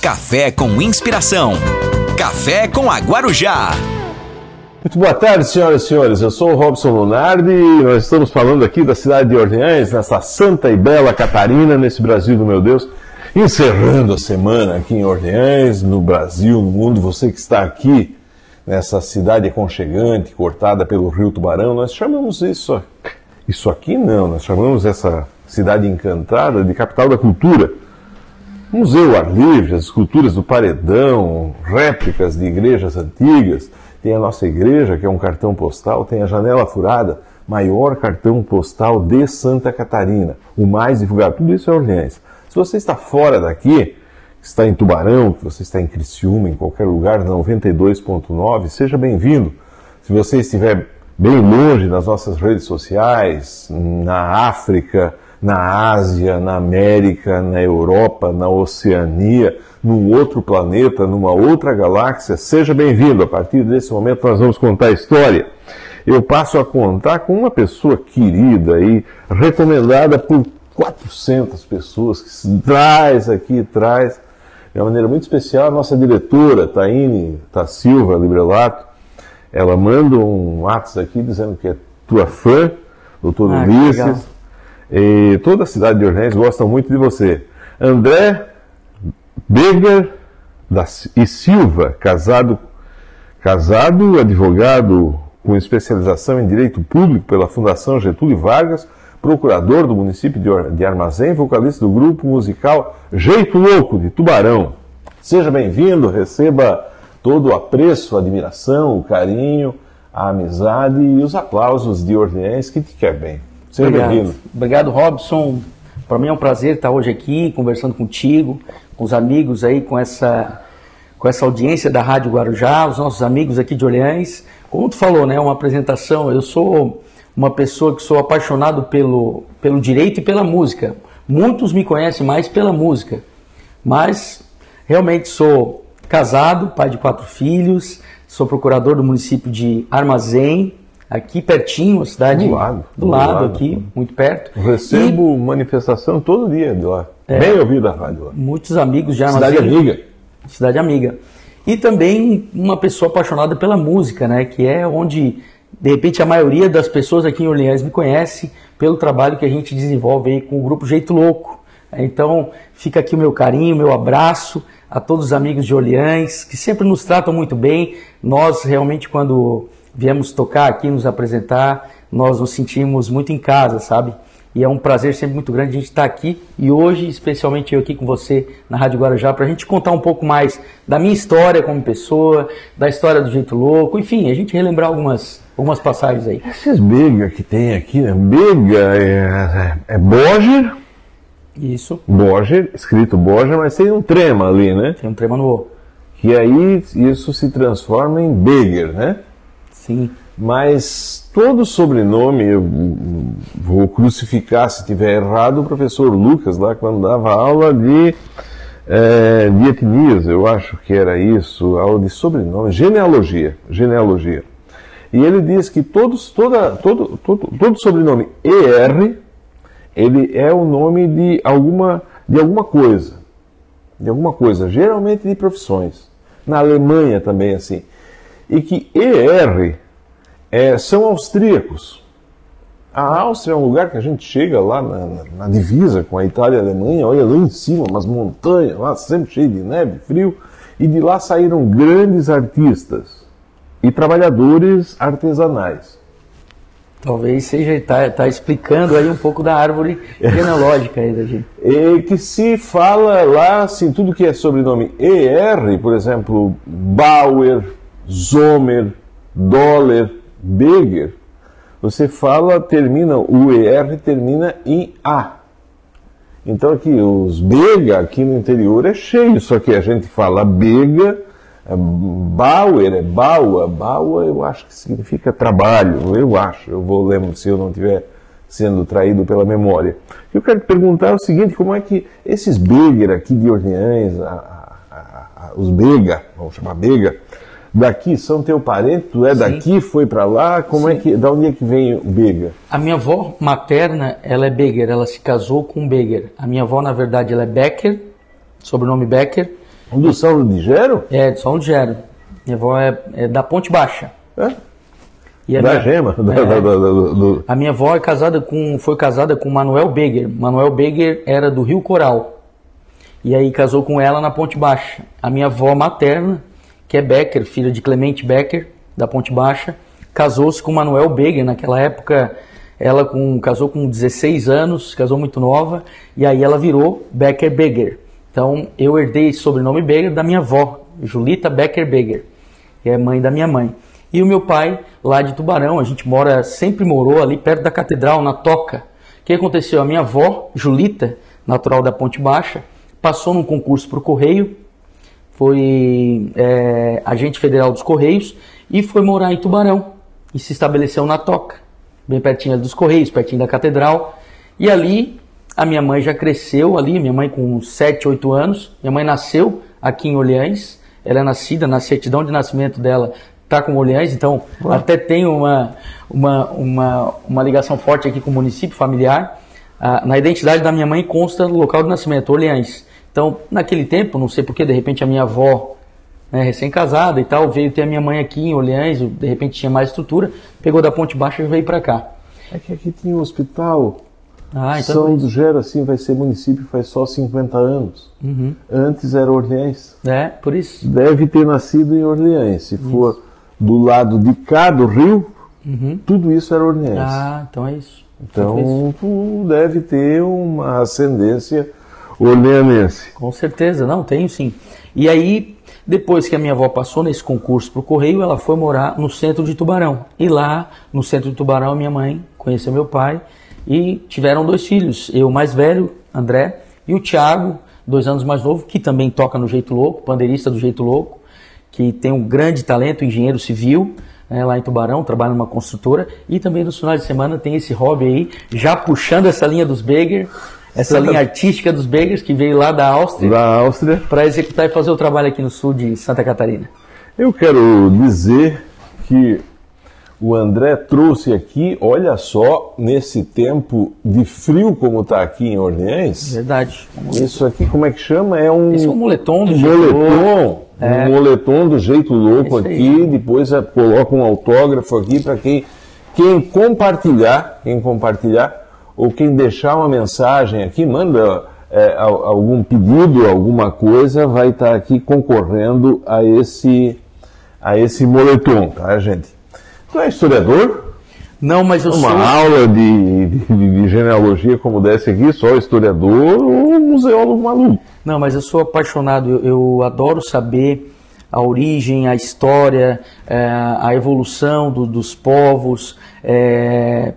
Café com inspiração. Café com a Guarujá. Muito boa tarde, senhoras e senhores. Eu sou o Robson Lunardi e nós estamos falando aqui da cidade de Orleans, nessa santa e bela Catarina, nesse Brasil do meu Deus. Encerrando a semana aqui em Orleans, no Brasil, no mundo, você que está aqui nessa cidade aconchegante, cortada pelo rio Tubarão, nós chamamos isso, isso aqui não, nós chamamos essa cidade encantada de capital da cultura. Museu ar livre, as esculturas do paredão, réplicas de igrejas antigas, tem a nossa igreja, que é um cartão postal, tem a janela furada, maior cartão postal de Santa Catarina, o mais divulgado. Tudo isso é Orleans. Se você está fora daqui, está em Tubarão, que você está em Criciúma, em qualquer lugar, na 92.9, seja bem-vindo. Se você estiver bem longe nas nossas redes sociais, na África, na Ásia, na América, na Europa, na Oceania, num outro planeta, numa outra galáxia, seja bem-vindo. A partir desse momento nós vamos contar a história. Eu passo a contar com uma pessoa querida e recomendada por 400 pessoas que se traz aqui, traz de uma maneira muito especial a nossa diretora, Taine Ta Silva Librelato. Ela manda um WhatsApp aqui dizendo que é tua fã, doutor ah, Ulisses. E toda a cidade de Orleans gosta muito de você. André Beger da, e Silva, casado, casado, advogado com especialização em Direito Público pela Fundação Getúlio Vargas, procurador do município de Armazém, vocalista do grupo musical Jeito Louco de Tubarão. Seja bem-vindo, receba todo o apreço, a admiração, o carinho, a amizade e os aplausos de Orleans que te quer bem. Seja bem-vindo. Obrigado, Robson. Para mim é um prazer estar hoje aqui conversando contigo, com os amigos aí, com essa, com essa audiência da Rádio Guarujá, os nossos amigos aqui de Orleans. Como tu falou, né, uma apresentação, eu sou uma pessoa que sou apaixonado pelo, pelo direito e pela música. Muitos me conhecem mais pela música, mas realmente sou casado, pai de quatro filhos, sou procurador do município de Armazém, aqui pertinho, a cidade do lado, do, do lado, lado, aqui, muito perto. recebo e, manifestação todo dia de lá. É, Bem ouvido a rádio lá. Muitos amigos Armazém. Cidade amiga. Cidade amiga. E também uma pessoa apaixonada pela música, né? Que é onde, de repente, a maioria das pessoas aqui em Orleans me conhece pelo trabalho que a gente desenvolve aí com o grupo Jeito Louco. Então, fica aqui o meu carinho, meu abraço a todos os amigos de Orleans, que sempre nos tratam muito bem. Nós, realmente, quando viemos tocar aqui, nos apresentar, nós nos sentimos muito em casa, sabe? E é um prazer sempre muito grande a gente estar aqui e hoje, especialmente eu aqui com você na Rádio Guarujá, para a gente contar um pouco mais da minha história como pessoa, da história do Jeito Louco, enfim, a gente relembrar algumas, algumas passagens aí. Esses Bega que tem aqui, né? Bega é, é, é Borger. Isso. Borger, escrito Borger, mas tem um trema ali, né? Tem um trema no O. Que aí isso se transforma em Beger, né? Sim. Mas todo sobrenome, eu vou crucificar se tiver errado o professor Lucas lá quando dava aula de, é, de etnias, eu acho que era isso, aula de sobrenome, genealogia, genealogia. E ele diz que todos, toda, todo, todo, todo sobrenome ER, ele é o nome de alguma, de alguma coisa, de alguma coisa, geralmente de profissões. Na Alemanha também assim e que ER é, são austríacos. A Áustria é um lugar que a gente chega lá na, na, na, divisa com a Itália e a Alemanha, olha lá em cima, umas montanhas lá, sempre cheio de neve, frio, e de lá saíram grandes artistas e trabalhadores artesanais. Talvez seja, está tá explicando aí um pouco da árvore genealógica aí da gente. E que se fala lá, assim, tudo que é sobrenome ER, por exemplo, Bauer, Zomer, Dollar, Beger, você fala, termina, o ER termina em A. Então aqui, os Bega aqui no interior é cheio, só que a gente fala Bega, é Bauer é Baua, Baua eu acho que significa trabalho, eu acho, eu vou lembrar se eu não tiver sendo traído pela memória. Eu quero perguntar o seguinte, como é que esses Beger aqui de Orleans, a, a, a, os Bega, vamos chamar Bega, daqui, são teu parente, tu é Sim. daqui, foi para lá, como é Sim. é que, da onde é que vem o Beger? A minha avó materna, ela é Beger, ela se casou com Beger. A minha avó, na verdade, ela é Becker, sobrenome Becker, Do São de Gero? É, de São de Gero. Minha avó é, é da Ponte Baixa. É? A Da minha- gema? Da- É. da- da- do- do- A minha avó é casada com, foi casada com Manuel Beger. Manuel Beger era do Rio Coral. E aí casou com ela na Ponte Baixa. A minha avó materna, que é Becker, filha de Clemente Becker, da Ponte Baixa, casou-se com Manuel Beger. Naquela época, ela com, casou com 16 anos, casou muito nova, e aí ela virou Becker Beger. Então, eu herdei esse sobrenome Beger da minha avó, Julita Becker Beger, que é mãe da minha mãe. E o meu pai, lá de Tubarão, a gente mora, sempre morou ali perto da catedral, na Toca. O que aconteceu? A minha avó, Julita, natural da Ponte Baixa, passou num concurso para o Correio, foi é, agente federal dos Correios e foi morar em Tubarão e se estabeleceu na Toca, bem pertinho dos Correios, pertinho da catedral. E ali a minha mãe já cresceu ali, minha mãe com 7, 8 anos. Minha mãe nasceu aqui em Orleans, ela é nascida na certidão de nascimento dela, tá com Orleans, então até tem uma, uma, uma, uma ligação forte aqui com o município familiar. Ah, na identidade da minha mãe consta o local de nascimento, Orleans. Então, naquele tempo, não sei porque, de repente a minha avó, né, recém-casada e tal, veio ter a minha mãe aqui em Orleans, de repente tinha mais estrutura, pegou da Ponte Baixa e veio para cá. É que aqui tinha um hospital. Ah, então São do Gero, assim, vai ser município faz só 50 anos. Uhum. Antes era Orleans. é, por isso. Deve ter nascido em Orleans. Se for do lado de cá do rio, tudo isso era Orleans. Uhum. Ah, então é isso. Então, Então, tu deve ter uma ascendência orleanense. Com certeza, não, tenho sim. E aí, depois que a minha avó passou nesse concurso para o Correio, ela foi morar no centro de Tubarão. E lá, no centro de Tubarão, minha mãe conheceu meu pai e tiveram dois filhos. Eu, mais velho, André, e o Tiago, dois anos mais novo, que também toca no Jeito Louco, pandeirista do Jeito Louco, que tem um grande talento, engenheiro civil, né, lá em Tubarão, trabalha numa construtora. E também nos finais de semana tem esse hobby aí, já puxando essa linha dos Beger, essa linha artística dos Begers, que veio lá da Áustria Da Áustria. para executar e fazer o trabalho aqui no sul de Santa Catarina. Eu quero dizer que o André trouxe aqui, olha só, nesse tempo de frio como está aqui em Orleans, Verdade. isso aqui como é que chama? É um Esse é um moletom do um jeito louco. moletom, um moletom do jeito louco Esse aí. aqui, depois é, coloca um autógrafo aqui para quem, quem compartilhar, quem compartilhar, ou quem deixar uma mensagem aqui, manda é, al- algum pedido, alguma coisa, vai estar aqui concorrendo a esse, a esse moletom, tá, gente? Tu é historiador? Não, mas eu Uma sou. aula de, de, de genealogia como desse aqui, só historiador ou museólogo maluco? Não, mas eu sou apaixonado. Eu, eu adoro saber a origem, a história, eh, a evolução do- dos povos, eh,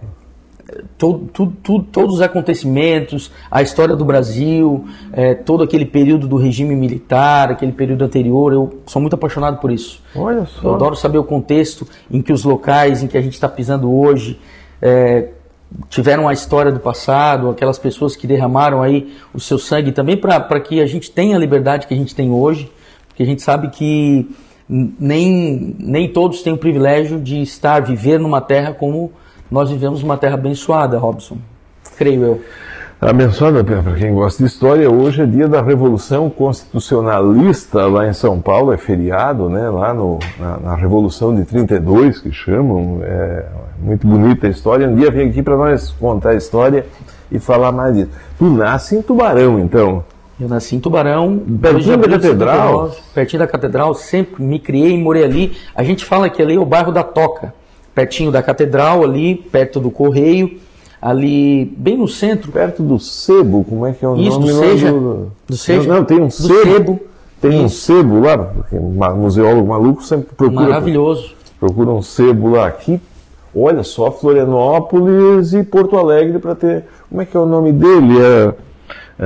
to- tu- tu- todos os acontecimentos, a história do Brasil, eh, todo aquele período do regime militar, aquele período anterior. Eu sou muito apaixonado por isso. Olha Eu só. adoro saber o contexto em que os locais em que a gente está pisando hoje é, tiveram a história do passado, aquelas pessoas que derramaram aí o seu sangue também para que a gente tenha a liberdade que a gente tem hoje, porque a gente sabe que nem, nem todos têm o privilégio de estar, viver numa terra como nós vivemos numa terra abençoada, Robson. Creio eu. Abençoada para quem gosta de história, hoje é dia da Revolução Constitucionalista lá em São Paulo, é feriado, né? Lá no, na, na Revolução de 32, que chamam, é muito bonita a história. Um dia vem aqui para nós contar a história e falar mais disso. Tu nasce em Tubarão, então. Eu nasci em Tubarão, Pertinho 2 de da catedral? 79, pertinho da catedral, sempre me criei e morei ali. A gente fala que ali é o bairro da Toca, pertinho da catedral, ali, perto do Correio, ali bem no centro. Perto do Sebo, como é que é o Isso, nome? do Seja. Do, Do Seja. Não, não, tem um sebo. Sebo. Tem um sebo lá, porque um museólogo maluco sempre procura. Maravilhoso. Procura um sebo lá aqui. Olha só, Florianópolis e Porto Alegre para ter. Como é que é o nome dele? É,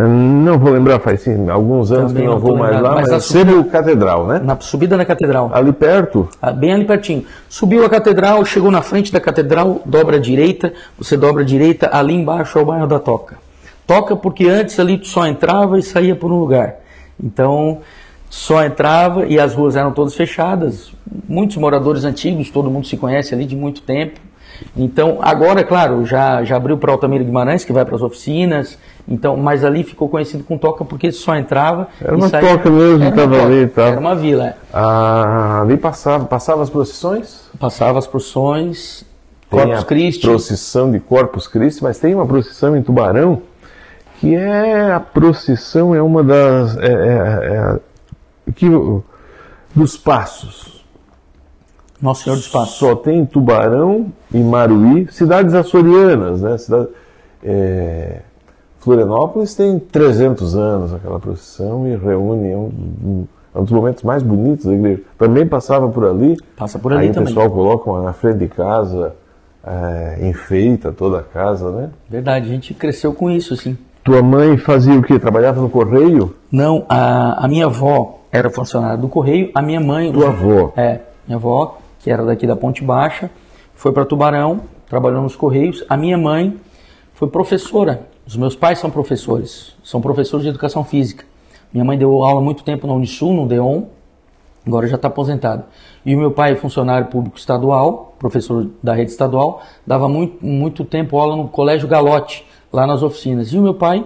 não vou lembrar, faz sim, alguns anos Também que não não vou mais lembrado, lá, mas mas, a subida- Catedral, né? Na subida da catedral. Ali perto. Ah, Bem ali pertinho. Subiu a catedral, chegou na frente da catedral, dobra à direita, você dobra à direita, ali embaixo é o bairro da Toca. Toca porque antes ali tu só entrava e saía por um lugar. Então, só entrava e as ruas eram todas fechadas. Muitos moradores antigos, todo mundo se conhece ali de muito tempo. Então, agora, claro, já, já abriu para Altamira Guimarães, que vai para as oficinas, Então, mas ali ficou conhecido com toca porque só entrava. Era uma saía- toca mesmo, Era uma tava toca, ali tal. Era uma vila. é. Ah, ali passava, passava as procissões? Passava as Tem Corpus Christi. procissão de Corpus Christi, mas tem uma procissão em Tubarão que é a procissão é uma das é, é- é a- que dos passos. Nosso Senhor do Espaço. Só tem Tubarão e Maruí, cidades açorianas, né? Cidade, é, Florianópolis tem 300 anos aquela procissão e reúne é um, um- um dos momentos mais bonitos da igreja. Também passava por ali. Passa por ali Aí também. o pessoal coloca na frente de casa, é, enfeita toda a casa, né? Verdade, a gente cresceu com isso, assim. Tua mãe fazia o quê? Trabalhava no correio? Não, a, a minha avó era funcionária do Correio, a minha mãe. Tua avó? É, minha avó, que era daqui da Ponte Baixa, foi para Tubarão, trabalhou nos Correios. A minha mãe foi professora. Os meus pais são professores, são professores de educação física. Minha mãe deu aula muito tempo na Unisul, no DEON, agora já está aposentado. E o meu pai é funcionário público estadual, professor da rede estadual, dava muito, muito tempo aula no Colégio Galote, lá nas oficinas. E o meu pai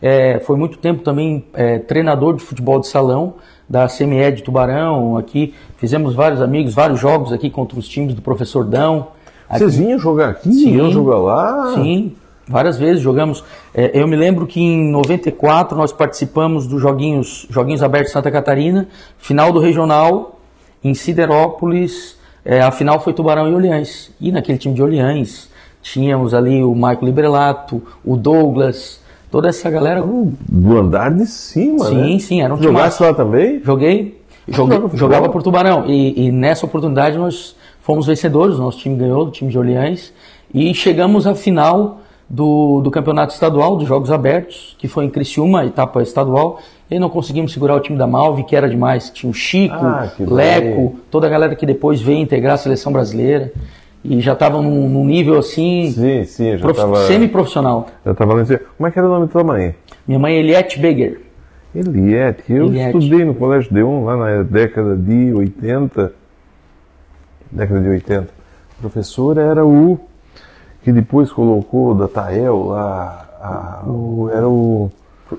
é, foi muito tempo também é, treinador de futebol de salão da CME de Tubarão. Aqui fizemos vários amigos, vários jogos aqui contra os times do professor Dão. Aqui- Vocês vinham jogar aqui? Sim. Iam jogar lá? Sim, várias vezes jogamos. É, eu me lembro que em 94 nós participamos dos joguinhos, joguinhos abertos Santa Catarina, final do regional em Siderópolis. é, a final foi Tubarão e Olhães. E naquele time de Olhães tínhamos ali o Michael Librelato, o Douglas, toda essa galera. Do andar de cima, né? Sim, sim, era um Jogasse lá também? Joguei, joguei Jogava jogava por Tubarão. E, e nessa oportunidade nós fomos vencedores, nosso time ganhou, o time de Orleans, e chegamos à final do, do campeonato estadual, dos Jogos Abertos, que foi em Criciúma, etapa estadual, e não conseguimos segurar o time da Malve, que era demais. Tinha o Chico, Ah, Leco, bem. toda a galera que depois veio integrar a seleção brasileira. E já estavam num, num nível assim, Sim, sim, já prof- estava. semi-profissional. Já tava lá. Como é que era o nome da tua mãe? Minha mãe é Eliette Beger. Eliette. Eu Eliette. estudei no Colégio Deon lá na década de 80. Década de 80. O professor era o que depois colocou da Tael lá. a- o- era o.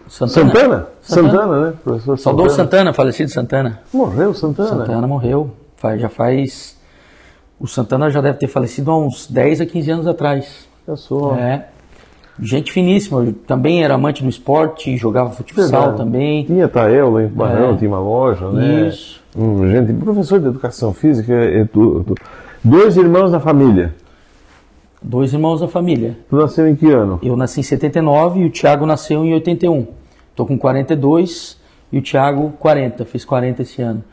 Santana. Santana? Santana. Santana, né? Professor Saudoso Santana, falecido Santana. Morreu Santana. Santana morreu. Faz- Já faz. O Santana já deve ter falecido há uns 10 a 15 anos atrás. Eu sou. É. Gente finíssima. eu Também era amante do esporte, jogava futsal Verdade. também. Tinha Tael lá em Barão, É. tinha uma loja, né? Isso. Hum, gente, professor de educação física, é dois irmãos da família. Dois irmãos da família. Tu nasceu em que ano? Eu nasci em 79 e o Thiago nasceu em 81. Tô com 42 e o Thiago 40. Fez 40 esse ano.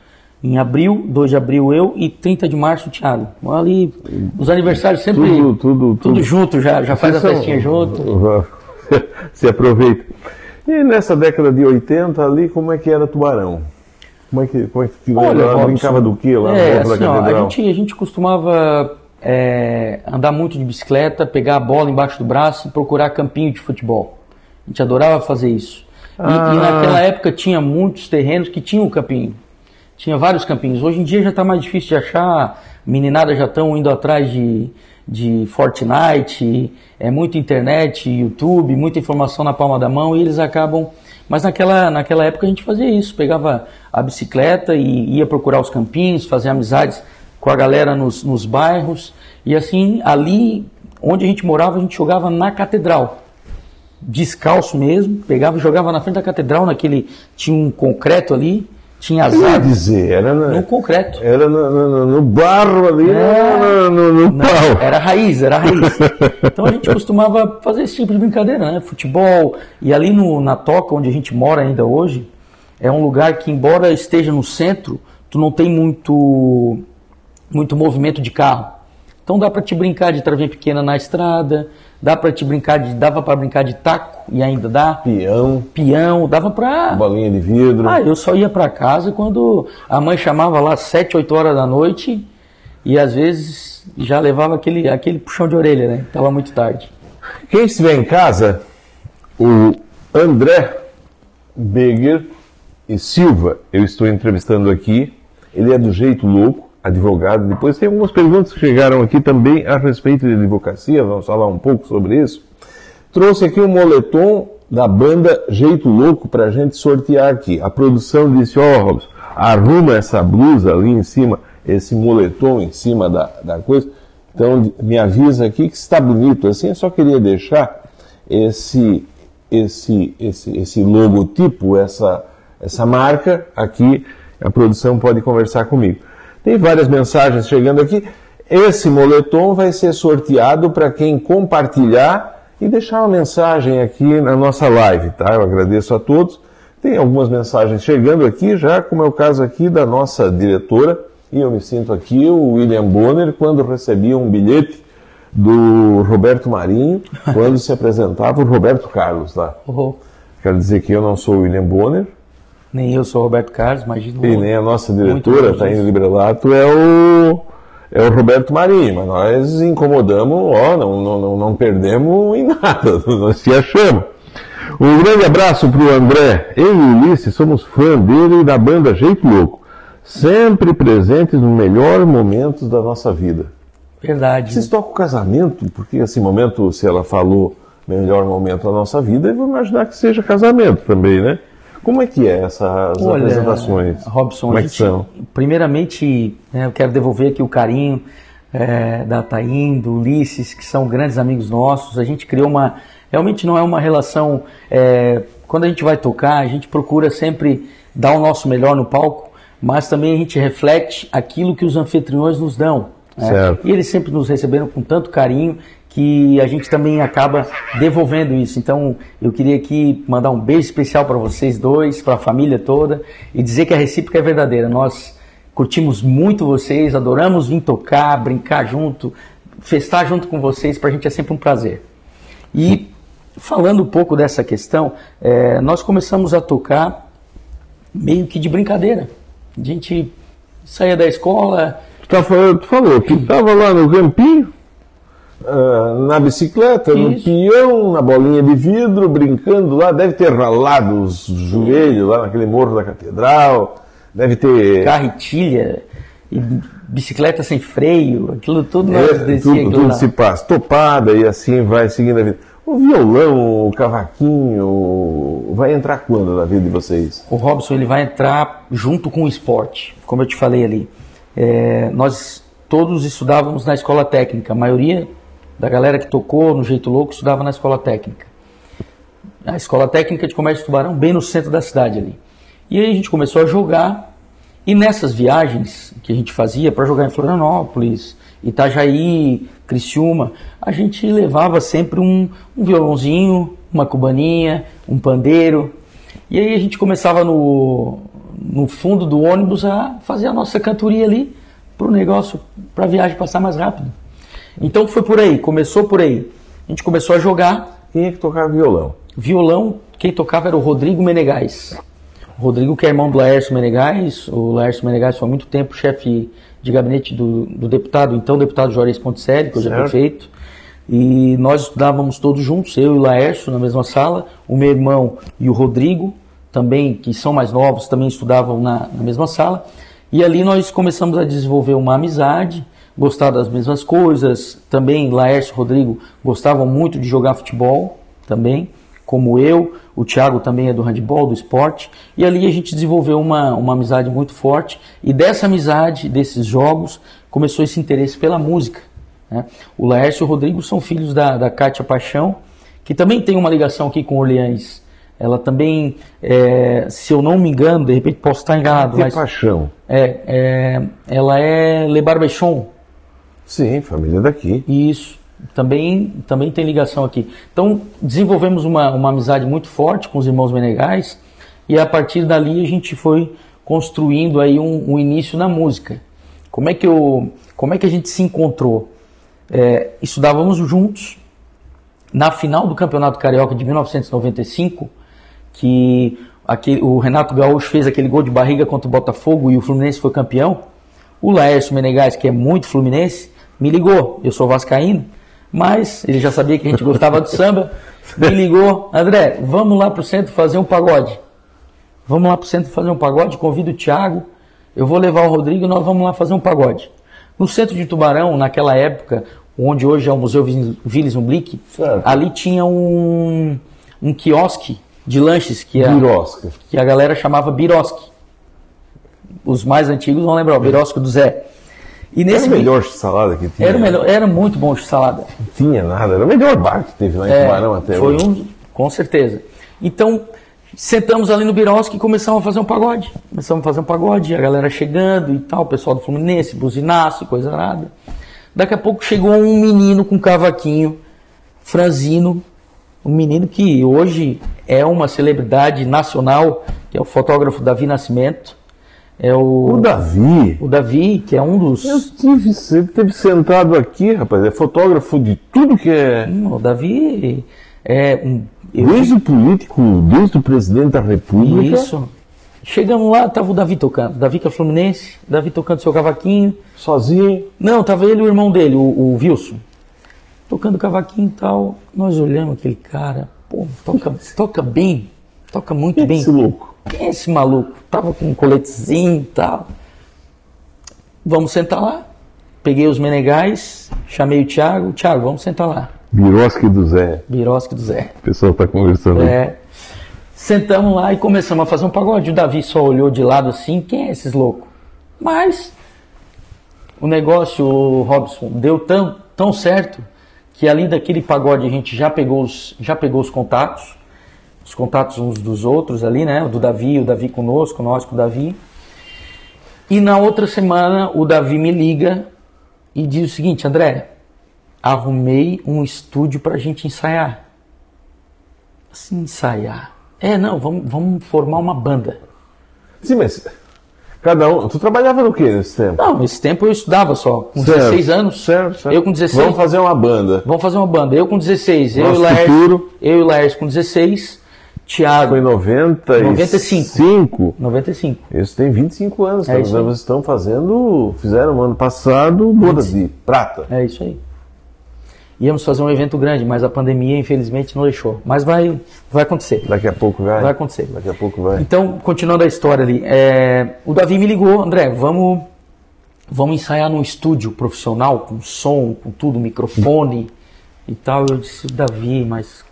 Em abril, 2 de abril eu e 30 de março o Thiago. Ali, os aniversários sempre Tudo, tudo, tudo junto, já, já faz a são- festinha junto. Se aproveita. E nessa década de 80 ali, como é que era Tubarão? Como é que, como é que Olha, Robson, brincava do que lá é, assim, da ó, a, gente, a gente costumava é, andar muito de bicicleta, pegar a bola embaixo do braço e procurar campinho de futebol. A gente adorava fazer isso. E, Ah. e naquela época tinha muitos terrenos que tinham campinho. Tinha vários campinhos. Hoje em dia já está mais difícil de achar. Meninada já estão indo atrás de, de Fortnite, é muita internet, YouTube, muita informação na palma da mão e eles acabam. Mas naquela, naquela época a gente fazia isso, pegava a bicicleta e ia procurar os campinhos, fazer amizades com a galera nos, nos bairros. E assim, ali onde a gente morava, a gente jogava na catedral descalço mesmo, pegava e jogava na frente da catedral, naquele. Tinha um concreto ali, tinha as Eu ia dizer, era, na- no concreto. era no, no- no barro ali, É. no Não, pau. era raiz, era raiz. Então a gente costumava fazer esse tipo de brincadeira, né? Futebol. E ali no, na Toca, onde a gente mora ainda hoje, é um lugar que, embora esteja no centro, tu não tem muito, muito movimento de carro. Então dá para te brincar de travinha pequena na estrada, dá para te brincar de, dava para brincar de taco e ainda dá, Peão, peão, dava para bolinha de vidro. ah, eu só ia para casa quando a mãe chamava lá 7, 8 horas da noite e às vezes já levava aquele, aquele puxão de orelha, né? Tava muito tarde. Quem estiver em casa, o André Beger e Silva, eu estou entrevistando aqui. Ele é do Jeito Louco, advogado. Depois tem algumas perguntas que chegaram aqui também a respeito de advocacia, vamos falar um pouco sobre isso. Trouxe aqui um moletom da banda Jeito Louco para a gente sortear aqui. A produção disse, ó oh, Robson, arruma essa blusa ali em cima, esse moletom em cima da, da coisa. Então me avisa aqui que está bonito assim. Eu só queria deixar esse esse esse esse logotipo, essa essa marca aqui. A produção pode conversar comigo. Tem várias mensagens chegando aqui. Esse moletom vai ser sorteado para quem compartilhar e deixar uma mensagem aqui na nossa live, tá? Eu agradeço a todos. Tem algumas mensagens chegando aqui já, como é o caso aqui da nossa diretora, e eu me sinto aqui o William Bonner quando recebia um bilhete do Roberto Marinho quando se apresentava o Roberto Carlos lá. Uhum. Quero dizer que eu não sou o William Bonner. Nem eu sou o Roberto Carlos, imagina. E nem a nossa diretora, Taína Librelato, é o, é o Roberto Marinho. Mas nós incomodamos, ó, não, não, não, não perdemos em nada, nós se achamos. Um grande abraço para o André. Eu e o Ulisses somos fã dele e da banda Jeito Louco sempre presentes nos melhores momentos da nossa vida. Verdade. Vocês tocam casamento, porque esse momento, se ela falou melhor momento da nossa vida, eu vou imaginar que seja casamento também, né? Como é que é essas Olha, apresentações? Robson, Como é que são? primeiramente, né, eu quero devolver aqui o carinho é, da Taim, do Ulisses, que são grandes amigos nossos. A gente criou uma. Realmente não é uma relação. É, quando a gente vai tocar, a gente procura sempre dar o nosso melhor no palco mas também a gente reflete aquilo que os anfitriões nos dão. Né? E eles sempre nos receberam com tanto carinho que a gente também acaba devolvendo isso. Então, eu queria aqui mandar um beijo especial para vocês dois, para a família toda e dizer que a recíproca é verdadeira. Nós curtimos muito vocês, adoramos vir tocar, brincar junto, festar junto com vocês. Para a gente é sempre um prazer. E falando um pouco dessa questão, é, nós começamos a tocar meio que de brincadeira. A gente saía da escola. Tu, tá falando, tu falou que estava lá no campinho, uh, na bicicleta, Isso. no peão, na bolinha de vidro, brincando lá. Deve ter ralado os joelhos lá naquele morro da catedral. Deve ter. Carretilha bicicleta sem freio, aquilo tudo é, tudo, tudo se passa, topada e assim vai seguindo a vida. O violão, o cavaquinho, vai entrar quando na vida de vocês? O Robson ele vai entrar junto com o esporte, como eu te falei ali. É, nós todos estudávamos na escola técnica, a maioria da galera que tocou no Jeito Louco estudava na escola técnica. A escola técnica de comércio de Tubarão, bem no centro da cidade ali. E aí a gente começou a jogar, e nessas viagens que a gente fazia para jogar em Florianópolis, Itajaí, Criciúma, a gente levava sempre um, um violãozinho, uma cubaninha, um pandeiro. E aí a gente começava no, no fundo do ônibus a fazer a nossa cantoria ali para o negócio, para a viagem passar mais rápido. Então foi por aí, começou por aí. A gente começou a jogar. Quem é que tocava violão? Violão, quem tocava era o Rodrigo Menegais. O Rodrigo, que é irmão do Laércio Menegais. O Laércio Menegais foi há muito tempo chefe de gabinete do, do deputado, então deputado Juarez Ponticelli, que hoje é prefeito. E nós estudávamos todos juntos, eu e o Laércio, na mesma sala, o meu irmão e o Rodrigo, também, que são mais novos, também estudavam na, na mesma sala. E ali nós começamos a desenvolver uma amizade, gostar das mesmas coisas. Também Laércio e Rodrigo gostavam muito de jogar futebol, também, como eu. O Thiago também é do handball, do esporte. E ali a gente desenvolveu uma, uma amizade muito forte. E dessa amizade, desses jogos, começou esse interesse pela música. Né? O Laércio e o Rodrigo são filhos da, da Kátia Paixão, que também tem uma ligação aqui com Orleans. Ela também, é, se eu não me engano, de repente posso estar enganado, mas... Paixão. É, é, ela é Le Barbechon. Sim, família daqui. Isso também, também tem ligação aqui. Então, desenvolvemos uma, uma amizade muito forte com os irmãos Menegais e a partir dali a gente foi construindo aí um, um início na música. Como é que, eu, como é que a gente se encontrou? É, estudávamos juntos. Na final do Campeonato Carioca de 1995, que aquele, o Renato Gaúcho fez aquele gol de barriga contra o Botafogo e o Fluminense foi campeão, o Laércio Menegais, que é muito fluminense, me ligou. Eu sou vascaíno mas ele já sabia que a gente gostava do samba, me ligou, André, vamos lá para o centro fazer um pagode. Vamos lá para o centro fazer um pagode, convido o Thiago, eu vou levar o Rodrigo e nós vamos lá fazer um pagode. No centro de Tubarão, naquela época, onde hoje é o Museu Vilis Umblick, ali tinha um, um quiosque de lanches que a, que a galera chamava birosque. Os mais antigos vão lembrar, o birosque do Zé. E Era nesse o melhor salada que tinha. era, o melhor, era muito bom de salada. Não tinha nada. Era o melhor bar que teve lá em É, Tubarão até foi hoje. um, com certeza. Então, sentamos ali no Birosque e começamos a fazer um pagode. Começamos a fazer um pagode, a galera chegando e tal, o pessoal do Fluminense, buzinaço e coisa nada. Daqui a pouco chegou um menino com cavaquinho, franzino, um menino que hoje é uma celebridade nacional, que é o fotógrafo Davi Nascimento. É o, O Davi. o Davi, que é um dos. Eu tive, ele teve sentado aqui, rapaz. É fotógrafo de tudo que é. Hum, O Davi é um. Desde o político, desde o presidente da República. Isso. Chegamos lá, tava o Davi tocando. Davi que é Fluminense, Davi tocando seu cavaquinho. Sozinho. Não, tava ele e o irmão dele, o, o Wilson. Tocando cavaquinho e tal. Nós olhamos aquele cara, pô, toca, toca bem, toca muito bem. Esse louco. Quem é esse maluco? Tava com um coletezinho e tal. Vamos sentar lá. Peguei os menegais, chamei o Thiago. Thiago, vamos sentar lá. Birosque do Zé. Birosque do Zé. O pessoal está conversando. aí. É. Sentamos lá e começamos a fazer um pagode. O Davi só olhou de lado assim, quem é esses loucos? Mas o negócio, o Robson, deu tão, tão certo que ali daquele pagode a gente já pegou os, já pegou os contatos, os contatos uns dos outros ali, né? O do Davi, o Davi conosco, nós com o Davi. E na outra semana o Davi me liga e diz o seguinte, André, arrumei um estúdio pra gente ensaiar. Assim, ensaiar. É, não, vamos, vamos formar uma banda. Sim, mas cada um. Tu trabalhava no que nesse tempo? Não, esse tempo eu estudava só, com Certo, 16 anos. Certo, certo. Eu com 16. Vamos fazer uma banda. Vamos fazer uma banda. Eu com 16, eu e Nosso o Laércio. Eu e Laércio com 16, Thiago Foi em 95. 95. 95. Isso tem 25 anos. É aí. Nós estamos fazendo. Fizeram no ano passado bodas de prata. É isso aí. Íamos fazer um evento grande, mas a pandemia infelizmente não deixou. Mas vai, vai acontecer. Daqui a pouco vai. Vai acontecer. Daqui a pouco vai. Então, continuando a história ali, é, o Davi me ligou, André, vamos, vamos ensaiar num estúdio profissional, com som, com tudo, microfone e tal. Eu disse, Davi, mas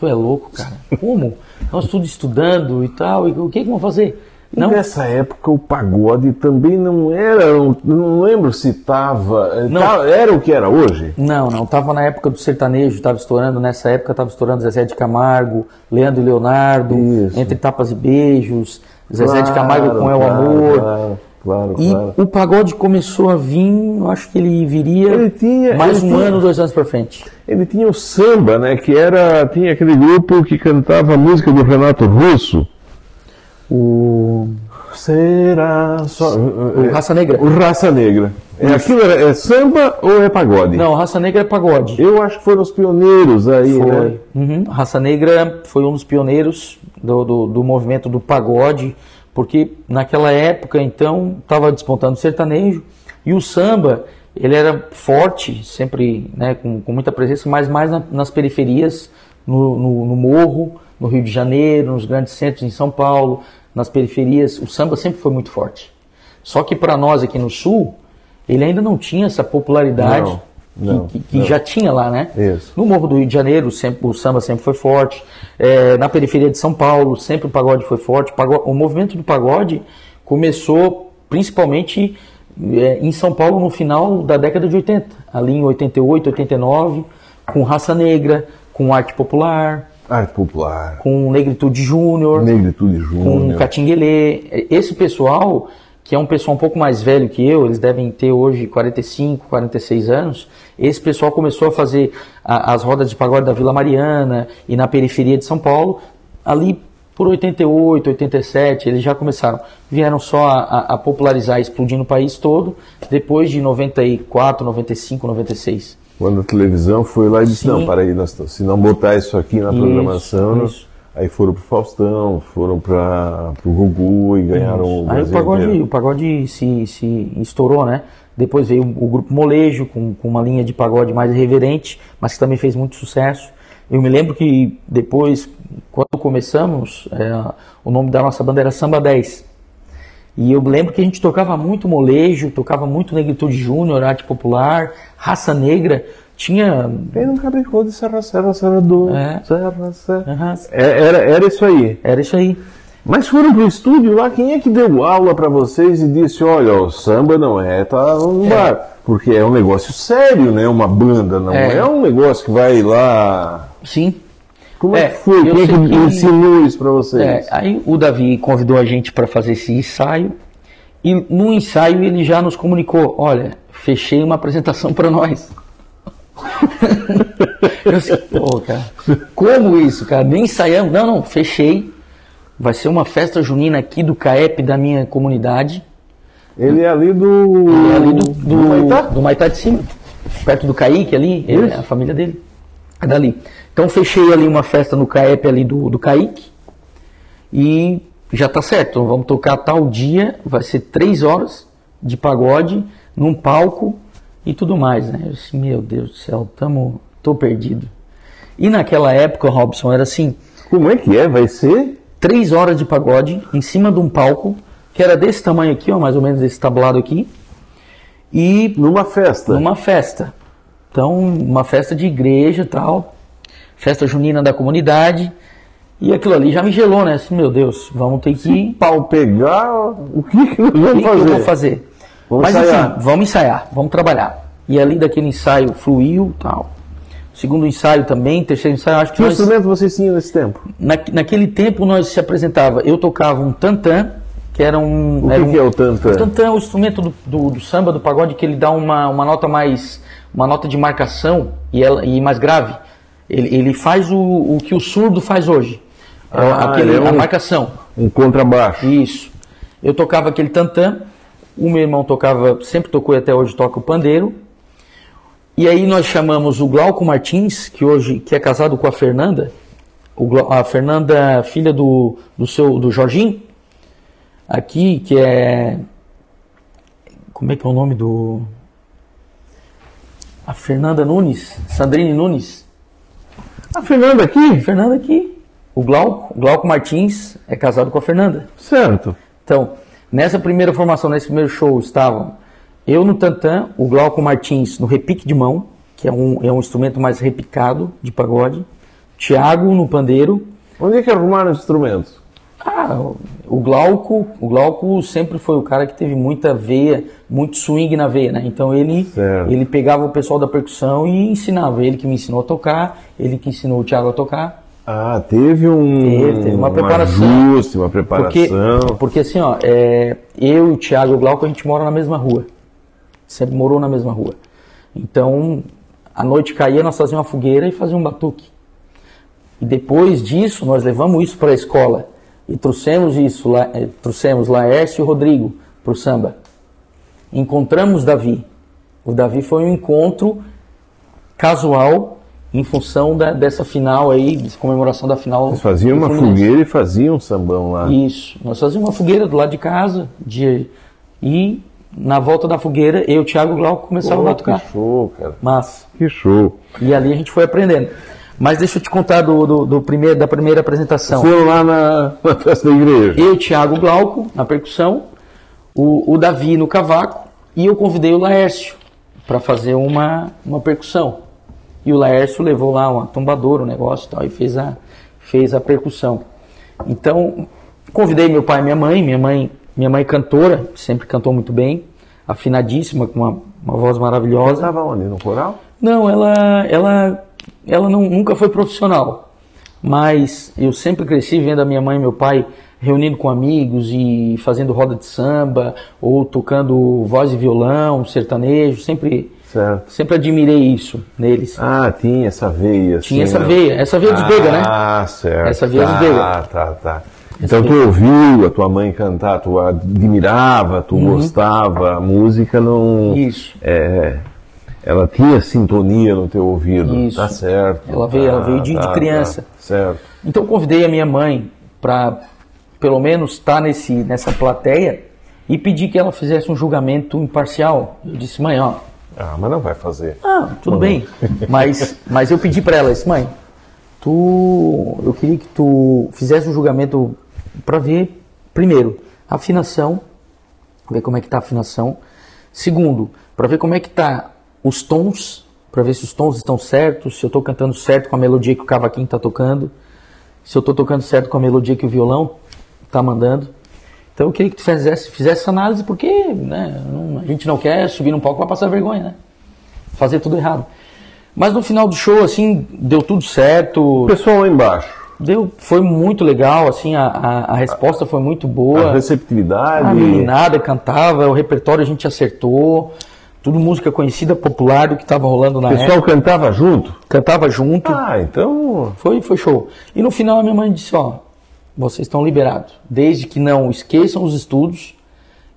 tu é louco, cara? Como? Nós tudo estudando e tal, e o que, que vamos fazer? Não, nessa época o pagode também não era. Não lembro se estava. Não. Era o que era hoje? não, não, tava na época do sertanejo, tava estourando, nessa época tava estourando Zezé de Camargo, Leandro e Leonardo, Isso. Entre Tapas e Beijos, Zezé de Camargo com É o claro, Amor. Claro, claro, E claro. o pagode começou a vir, eu acho que ele viria Ele tinha- mais ele um tinha- ano, dois anos para frente. Ele tinha o samba, né? Que era. Tinha aquele grupo que cantava a música do Renato Russo. O, Será só. o Raça Negra. O Raça Negra. É, aquilo é, é samba ou é pagode? Não, Raça Negra é pagode. Eu acho que foram os pioneiros aí, né? Foi. Uhum. Raça Negra foi um dos pioneiros do, do, do movimento do pagode, porque naquela época, então, estava despontando o sertanejo. E o samba, ele era forte, sempre né, com, com muita presença, mas mais na- nas periferias, no, no, no Morro, no Rio de Janeiro, nos grandes centros em São Paulo, nas periferias, o samba sempre foi muito forte. Só que para nós aqui no Sul, ele ainda não tinha essa popularidade Não, não, que, que não. já tinha lá, né? Isso. No Morro do Rio de Janeiro, sempre, o samba sempre foi forte. É, na periferia de São Paulo, sempre o pagode foi forte. O pago- O movimento do pagode começou principalmente é, em São Paulo no final da década de 80, ali em 88, 89, com Raça Negra, com Arte Popular, Arte popular. com Negritude Júnior, Negritude com Júnior. Catinguelê. Esse pessoal, que é um pessoal um pouco mais velho que eu, eles devem ter hoje 45, 46 anos. Esse pessoal começou a fazer a- as rodas de pagode da Vila Mariana e na periferia de São Paulo, ali por 88, 87, eles já começaram. Vieram só a, a- popularizar, explodir no país todo, depois de 94, 95, 96. Quando a televisão foi lá e disse, Sim. não, para aí, nós, se não botar isso aqui na Isso, programação, isso. Aí foram pro Faustão, foram para o Gugu e ganharam o Aí o pagode, inteiro. o pagode se, se estourou, né? Depois veio o grupo Molejo, com, com uma linha de pagode mais irreverente, mas que também fez muito sucesso. Eu me lembro que depois, quando começamos, é, o nome da nossa banda era Samba 10. E eu lembro que a gente tocava muito molejo, tocava muito Negritude Júnior, arte popular, raça negra. Tinha. Vem no Capricórnio de Serra, Serra, Serra do. É. Serra, Serra. Aham, É, Era, era isso aí. era isso aí. Mas foram pro estúdio lá, quem é que deu aula pra vocês e disse, olha, o samba não é, tá um bar. Porque é um negócio sério, né? Uma banda, não é, É. um negócio que vai lá. Sim. Como é, É, que foi? Quem é que, que- ensinou isso pra vocês? É, aí o Davi convidou a gente para fazer esse ensaio e no ensaio ele já nos comunicou: olha, fechei uma apresentação para nós. Eu disse, pô, cara, como isso, cara? Nem ensaiamos. Não, não, fechei. Vai ser uma festa junina aqui do CAEP da minha comunidade. Ele é ali do. É ali do, do, Maitá? do Maitá de cima, perto do Caíque ali, ele- a família dele. É dali. Então fechei ali uma festa no CAEP ali do, do Caíque e já tá certo. Então, vamos tocar tal dia, vai ser três horas de pagode num palco e tudo mais, né? Eu disse, meu Deus do céu, tamo, tô perdido. E naquela época, Robson, era assim, Como é que é? Vai ser? três horas de pagode em cima de um palco que era desse tamanho aqui, ó, mais ou menos desse tablado aqui, e Numa festa. numa festa. Então, uma festa de igreja e tal, festa junina da comunidade, e aquilo ali já me gelou, né? Assim, meu Deus, vamos ter que. Pau pegar, o que, que nós O vamos que, que eu fazer? vou fazer? Vamos Mas ensaiar. enfim, vamos ensaiar, vamos trabalhar. E ali daquele ensaio fluiu tal. Segundo ensaio também, terceiro ensaio, acho que Que nós, instrumento vocês tinham nesse tempo? na, naquele tempo nós se apresentava, eu tocava um tantã, que era um. O era que, um, que é o tantã? O tantã é o instrumento do, do, do samba, do pagode, que ele dá uma, uma nota mais. uma nota de marcação e, ela, e mais grave. Ele, ele faz o, o que o surdo faz hoje. Ah, aquele, ele é A um- marcação. Um contrabaixo. Isso. Eu tocava aquele tantã, o meu irmão tocava, sempre tocou e até hoje toca o pandeiro. E aí nós chamamos o Glauco Martins, que hoje que é casado com a Fernanda, a Fernanda, filha do, do seu do Jorginho, aqui, que é como é que é o nome do a Fernanda Nunes, Sandrine Nunes. A Fernanda aqui? Fernanda aqui. O Glauco, o Glauco Martins é casado com a Fernanda. Certo. Então, nessa primeira formação, nesse primeiro show, estavam eu no tantã, o Glauco Martins no repique de mão, que é um, é um instrumento mais repicado de pagode, Tiago no pandeiro. Onde é que arrumaram os instrumentos? Ah, o Glauco, o Glauco sempre foi o cara que teve muita veia, muito swing na veia, né? Então ele, Certo. ele pegava o pessoal da percussão e ensinava. Ele que me ensinou a tocar, ele que ensinou o Thiago a tocar. Ah, teve um, Teve, teve uma um preparação. ajuste, uma Porque, preparação. porque assim, ó, é, eu, o Thiago e o Glauco, a gente mora na mesma rua. Sempre morou na mesma rua. Então, a noite caía, nós fazíamos uma fogueira e fazíamos um batuque. E depois disso, nós levamos isso para a escola. E trouxemos isso, lá, eh, trouxemos Laércio e Rodrigo para o samba. Encontramos Davi. O Davi foi um encontro casual em função da- dessa final aí, de comemoração da final. Eles faziam uma fogueira e faziam um sambão lá. Isso. Nós fazíamos uma fogueira do lado de casa de, e na volta da fogueira eu, Thiago e o Glauco começávamos Pô, a tocar. que show, cara. Massa. Que show. E ali a gente foi aprendendo. Mas deixa eu te contar do, do, do primeiro, da primeira apresentação. Foram lá na, na festa da igreja. Eu, Thiago Glauco, na percussão, o, o Davi no cavaco e eu convidei o Laércio para fazer uma, uma percussão. E o Laércio levou lá uma tombadora, um negócio e tal, e fez a, fez a percussão. Então, convidei meu pai e minha mãe, minha mãe, minha mãe cantora, sempre cantou muito bem, afinadíssima, com uma, uma voz maravilhosa. Estava onde? No coral? Não, ela, ela, ela não, nunca foi profissional, mas eu sempre cresci vendo a minha mãe e meu pai reunindo com amigos e fazendo roda de samba ou tocando voz e violão, sertanejo, sempre, Certo. sempre admirei isso neles. Ah, tinha essa veia. assim, Tinha essa né? veia, essa veia dos Bega, né? Ah, certo. Essa veia dos tá, Bega. Tá, tá. Então tu ouviu a tua mãe cantar, tu admirava, tu gostava, a música não. Uhum. Isso. É, ela tinha sintonia no teu ouvido. Isso. Tá certo. Ela veio- ela Tá, veio de- de tá, criança. tá, certo. Então eu convidei a minha mãe para pelo menos estar nesse, nessa plateia e pedi que ela fizesse um julgamento imparcial. Eu disse, mãe, ó, Ah, mas não vai fazer. Ah, tudo bem. Mas, mas eu pedi para ela, disse, mãe, tu, eu queria que tu fizesse um julgamento para ver, primeiro, a afinação, ver como é que tá a afinação. Segundo, para ver como é que tá os tons para ver se os tons estão certos, se eu estou cantando certo com a melodia que o cavaquinho está tocando, se eu estou tocando certo com a melodia que o violão está mandando. Então eu queria que tu fizesse, fizesse essa análise, porque né, não, a gente não quer subir num palco para passar vergonha, né? Fazer tudo errado. Mas no final do show, assim, deu tudo certo. O pessoal lá embaixo. Deu, foi muito legal, assim, a, a, a resposta foi muito boa. A receptividade. A meninada cantava, o repertório a gente acertou. Tudo música conhecida, popular do que estava rolando na O pessoal época. cantava junto? Cantava junto. Ah, então. Foi, foi show. E no final a minha mãe disse, ó, vocês estão liberados. Desde que não esqueçam os estudos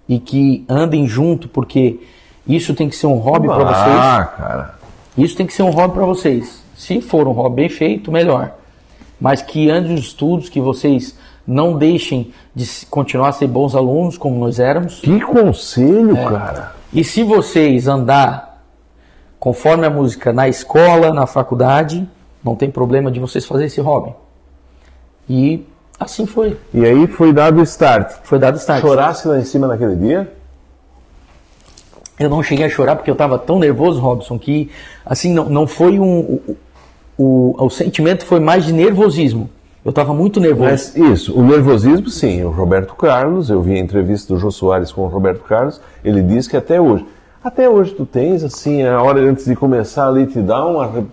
e que andem junto, porque isso tem que ser um hobby para vocês. Ah, cara. Isso tem que ser um hobby para vocês. Se for um hobby bem feito, melhor. Mas que andem os estudos, que vocês não deixem de continuar a ser bons alunos, como nós éramos. Que conselho, É. cara. E se vocês andar conforme a música na escola, na faculdade, não tem problema de vocês fazer esse hobby. E assim foi. E aí foi dado o start. Foi dado start. Chorasse lá em cima naquele dia? Eu não cheguei a chorar porque eu estava tão nervoso, Robson, que assim não, não foi um. O, o, o sentimento foi mais de nervosismo. Eu estava muito nervoso. Mas isso, o nervosismo, sim. O Roberto Carlos, eu vi a entrevista do Jô Soares com o Roberto Carlos, ele diz que até hoje. Até hoje tu tens, assim, a hora antes de começar ali te dá uma.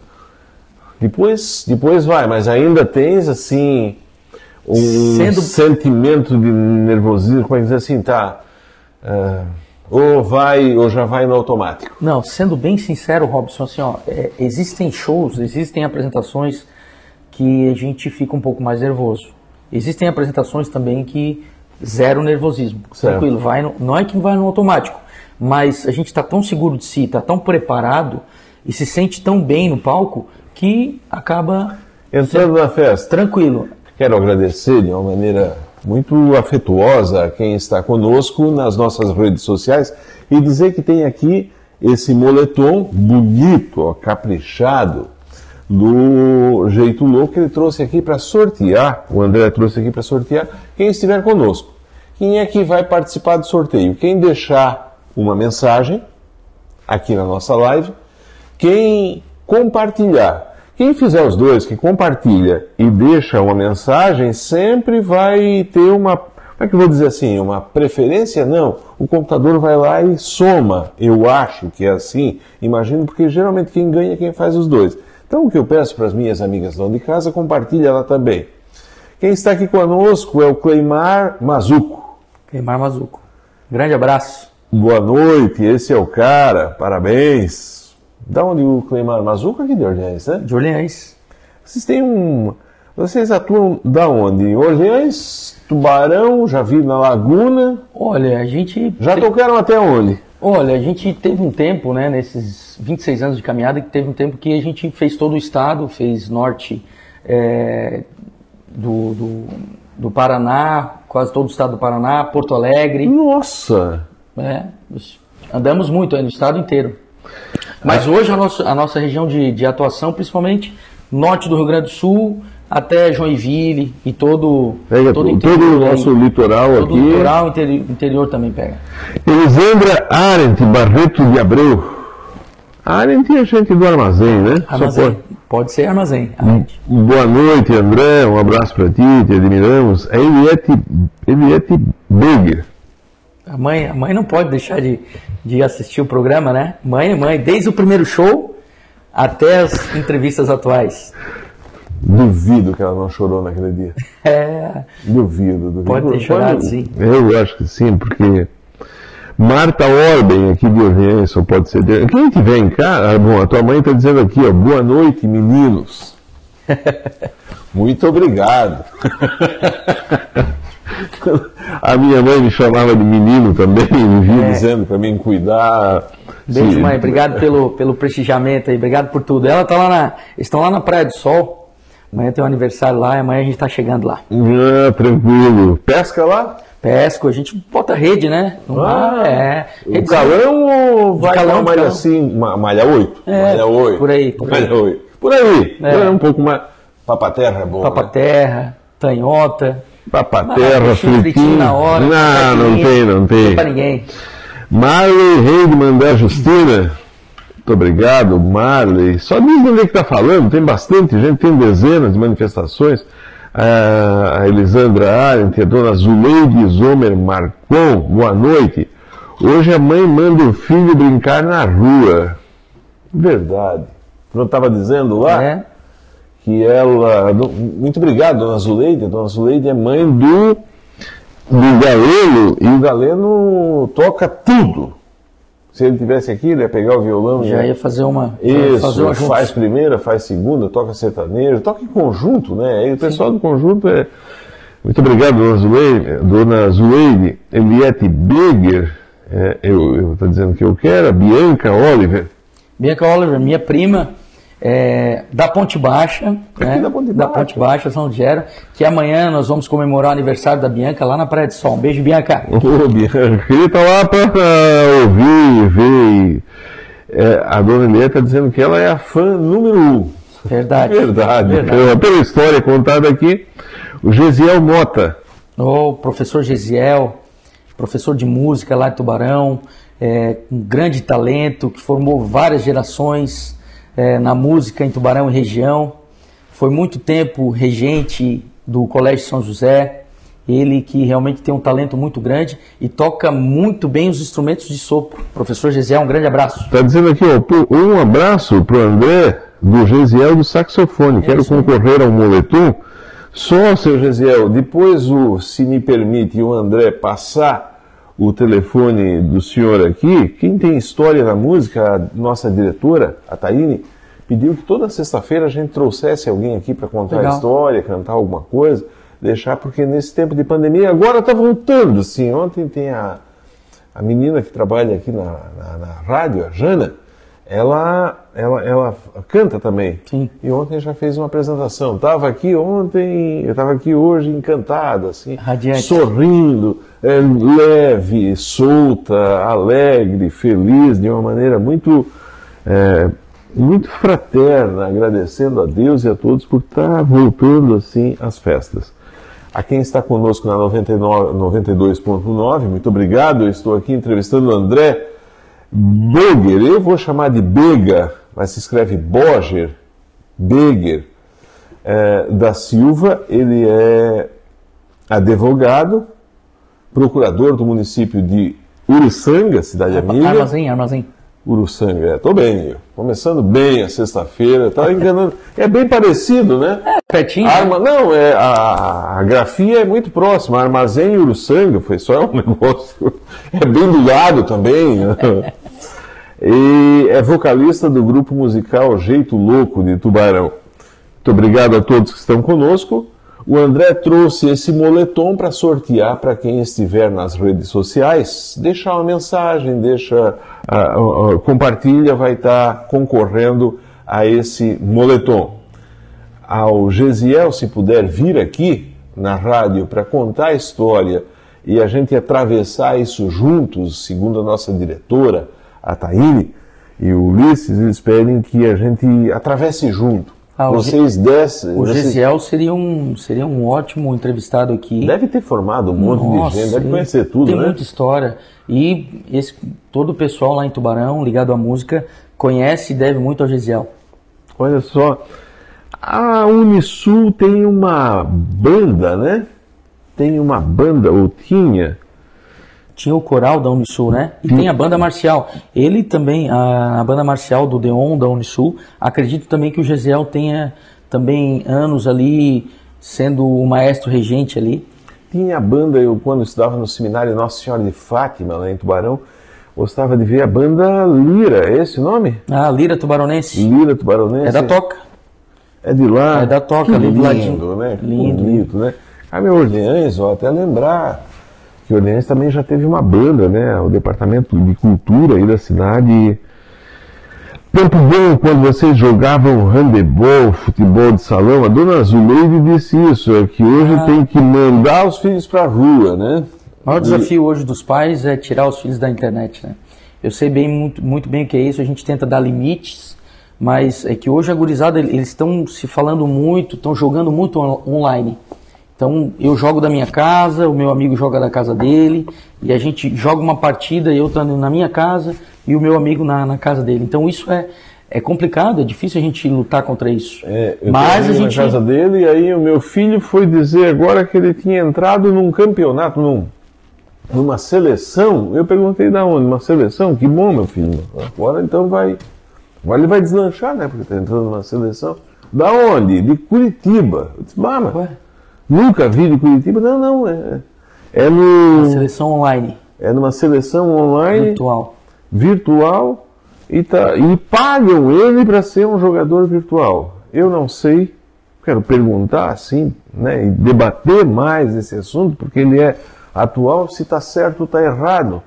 Depois, depois vai, mas ainda tens, assim, um Sendo- sentimento de nervosismo, como é que dizer assim, tá. ah, ou vai, ou já vai no automático. Não, sendo bem sincero, Robson, assim, ó, é, existem shows, existem apresentações que a gente fica um pouco mais nervoso. Existem apresentações também que zero nervosismo. Certo. Tranquilo, vai no- não é que vai no automático, mas a gente está tão seguro de si, está tão preparado e se sente tão bem no palco que acaba Entrando na festa, tranquilo. Quero agradecer de uma maneira muito afetuosa a quem está conosco nas nossas redes sociais e dizer que tem aqui esse moletom bonito, ó, caprichado, do jeito louco que ele trouxe aqui para sortear. O André trouxe aqui para sortear quem estiver conosco. Quem é que vai participar do sorteio? Quem deixar uma mensagem aqui na nossa live, quem compartilhar. Quem fizer os dois, que compartilha e deixa uma mensagem, sempre vai ter uma. Como é que eu vou dizer assim? Uma preferência? Não. O computador vai lá e soma. Eu acho que é assim. Imagino, porque geralmente quem ganha é quem faz os dois. Então o que eu peço para as minhas amigas lá de casa, compartilha lá também. Quem está aqui conosco é o Cleimar Mazuco. Queimar Mazuco. Grande abraço. Boa noite, esse é o cara, parabéns. Da onde o Cleimar Mazuco aqui de Orleans, né? De Orleans. Vocês têm um. Vocês atuam da onde? Orleans, Tubarão, já vi na Laguna. Olha, a gente. Já te- tocaram até onde? Olha, a gente teve um tempo, né, nesses 26 anos de caminhada, que teve um tempo que a gente fez todo o estado, fez norte é, do, do, do Paraná, quase todo o estado do Paraná, Porto Alegre, Nossa! né, andamos muito aí no estado inteiro. Mas hoje a nossa, a nossa região de, de atuação, principalmente norte do Rio Grande do Sul, até Joinville e todo, Pega todo, todo, todo o aí. nosso litoral todo aqui. o litoral interi- interior também pega. Elisandra Arendt Barreto de Abreu. Arendt é gente do armazém, né? Armazém. pode- Pode ser armazém. Arente. Boa noite, André. Um abraço para ti, te admiramos. É Eliette, Eliette Beger. A mãe, a mãe não pode deixar de, de assistir o programa, né? Mãe mãe, desde o primeiro show até as entrevistas atuais. Duvido que ela não chorou naquele dia. É, Duvido, duvido. Pode ter chorado, sim. Eu acho que sim, porque Marta Orben, aqui de Orleans, só pode ser. De... Quem que vem cá? Ah, bom, a tua mãe está dizendo aqui, ó, boa noite, meninos. Muito obrigado. A minha mãe me chamava de menino também, me via É. dizendo para mim cuidar. beijo, Sim. mãe. Obrigado pelo, pelo prestigiamento aí, obrigado por tudo. Ela tá lá na. Estão lá na Praia do Sol. Amanhã tem um aniversário lá e amanhã a gente tá chegando lá. Ah, tranquilo. Pesca lá? Pesco, a gente bota rede, né? Não Ah, é. O Rede- calão ou vai calão, uma malha assim, malha 8? É, malha 8. por aí, por aí. Malha 8. Por aí. É. É. um pouco mais. Papaterra é bom. Papa né? tanhota. Papaterra, Ah, fritinho fritinho. na hora. Não, não fritinho. tem, não tem. Não pra ninguém. Marley Reidman da Justina. Muito obrigado, Marley. Só diz onde é que está falando, tem bastante gente, tem dezenas de manifestações. A Elisandra Arendt, a dona Zuleide Zomer Marcon, boa noite. Hoje a mãe manda o filho brincar na rua. Verdade. Não estava dizendo lá É. que ela. Muito obrigado, dona Zuleide. Dona Zuleide é mãe do, do Galeno e o Galeno toca tudo. Se ele tivesse aqui, ele ia pegar o violão e Já ia fazer uma. isso, fazer uma faz primeira, faz segunda, toca sertanejo, toca em conjunto, né? E o pessoal do conjunto é. Muito obrigado, dona Zuleide, dona Zuleide Eliette Beger, é, eu estou dizendo que eu quero, a Bianca Oliver. Bianca Oliver, minha prima, é, da Ponte Baixa, né? da Ponte Baixa. Ponte Baixa, São Gero, que amanhã nós vamos comemorar o aniversário da Bianca lá na Praia de Sol. Um beijo, Bianca. Ô, Bianca, ele tá lá para ouvir, ver. É, a dona Eliette está dizendo que ela é a fã número um. Verdade. Verdade. Verdade. Pela, pela história contada aqui, o Gesiel Mota. O professor Gesiel, professor de música lá de Tubarão, é, um grande talento, que formou várias gerações é, na música em Tubarão e região. Foi muito tempo regente do Colégio São José. Ele que realmente tem um talento muito grande e toca muito bem os instrumentos de sopro. Professor Gesiel, um grande abraço. Está dizendo aqui, ó, um abraço para o André do Gesiel do saxofone. Quero isso aí. concorrer ao moletom. Só, seu Gesiel, depois o, se me permite, o André passar o telefone do senhor aqui, quem tem história na música, a nossa diretora, a Taine, pediu que toda sexta-feira a gente trouxesse alguém aqui para contar a Legal. história, cantar alguma coisa, deixar, porque nesse tempo de pandemia, agora está voltando, assim. Ontem tem a, a menina que trabalha aqui na, na, na rádio, a Jana, ela, ela, ela canta também. Sim. E ontem já fez uma apresentação. Estava aqui ontem, eu estava aqui hoje encantada, assim, Radiante. sorrindo, é, leve, solta, alegre, feliz, de uma maneira muito, é, muito fraterna, agradecendo a Deus e a todos por estar voltando assim às festas. A quem está conosco na 99 92.9, muito obrigado. Eu estou aqui entrevistando o André Boger. Eu vou chamar de Bega, mas se escreve Boger, Beger, é, da Silva. Ele é advogado, procurador do município de Uruçanga, cidade amiga. Armazém, armazém. Uruçanga, é, tô bem, começando bem a sexta-feira, tá enganando. É bem parecido, né? Pertinho. né? Arma, não, é, a, a grafia é muito próxima. Armazém e Uruçanga foi só um negócio. É bem do lado também. né? E é vocalista do grupo musical Jeito Louco de Tubarão. Muito obrigado a todos que estão conosco. O André trouxe esse moletom para sortear para quem estiver nas redes sociais. Deixa uma mensagem, deixa, ah, ah, compartilha, vai estar concorrendo a esse moletom ao Gesiel, se puder vir aqui na rádio para contar a história e a gente atravessar isso juntos, segundo a nossa diretora, a Taine e o Ulisses, eles pedem que a gente atravesse junto. Ah, o Vocês descem. O vocês- Gesiel seria um, seria um ótimo entrevistado aqui. Deve ter formado um monte Nossa, de gente, deve conhecer tudo, Tem né? muita história. E esse, todo o pessoal lá em Tubarão, ligado à música, conhece e deve muito ao Gesiel. Olha só, a Unisul tem uma banda, né? Tem uma banda, ou tinha, Tinha o coral da Unisul, né? E tem a banda marcial. Ele também, a, a banda marcial do Deon da Unisul, acredito também que o Gesiel tenha também anos ali sendo o maestro regente ali. Tinha a banda, eu quando estudava no seminário Nossa Senhora de Fátima, lá em Tubarão, gostava de ver a banda Lira, é esse o nome? A Lira Tubaronense. Lira Tubaronense. É da Toca. É de lá. É da Toca, que ali do lindo, ladinho. né? Lindo. bonito, né? Carmen Orleans, ó, até lembrar Orleans também já teve uma banda, né? O Departamento de Cultura aí da cidade. Tempo bom quando vocês jogavam handebol, futebol de salão. A dona Zuleide disse isso, é que hoje Ah. tem que mandar os filhos pra rua, né? O maior desafio hoje dos pais é tirar os filhos da internet, né? Eu sei bem muito, muito bem o que é isso, a gente tenta dar limites, mas é que hoje a gurizada, eles estão se falando muito, estão jogando muito on- online. Então, eu jogo da minha casa, o meu amigo joga da casa dele, e a gente joga uma partida, eu estando na minha casa, e o meu amigo na, na casa dele. Então isso é, é complicado, é difícil a gente lutar contra isso. É, eu Mas a gente. na casa dele e aí o meu filho foi dizer agora que ele tinha entrado num campeonato, num, numa seleção. Eu perguntei da onde? Uma seleção? Que bom, meu filho. Agora então vai. Agora ele vai deslanchar, né? Porque está entrando numa seleção. Da onde? De Curitiba. Eu disse, "Bah, mas Ué, nunca vi de Curitiba. Não, não. É, é, no, seleção online, é numa seleção online virtual. virtual e, tá, e pagam ele para ser um jogador virtual. Eu não sei, quero perguntar assim, né, e debater mais esse assunto, porque ele é atual, se está certo ou está errado.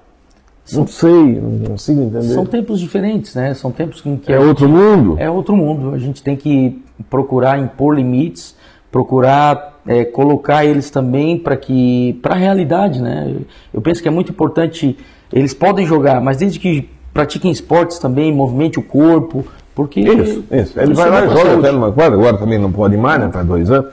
Não sei, não consigo entender. São tempos diferentes, né? São tempos em que É outro mundo? É outro mundo. A gente tem que procurar impor limites, procurar é, colocar eles também para que para a realidade, né? Eu penso que é muito importante. Eles podem jogar, mas desde que pratiquem esportes também, movimente o corpo, porque Isso, isso. Ele vai lá e joga até numa quadra, agora também não pode mais, né? Faz dois anos.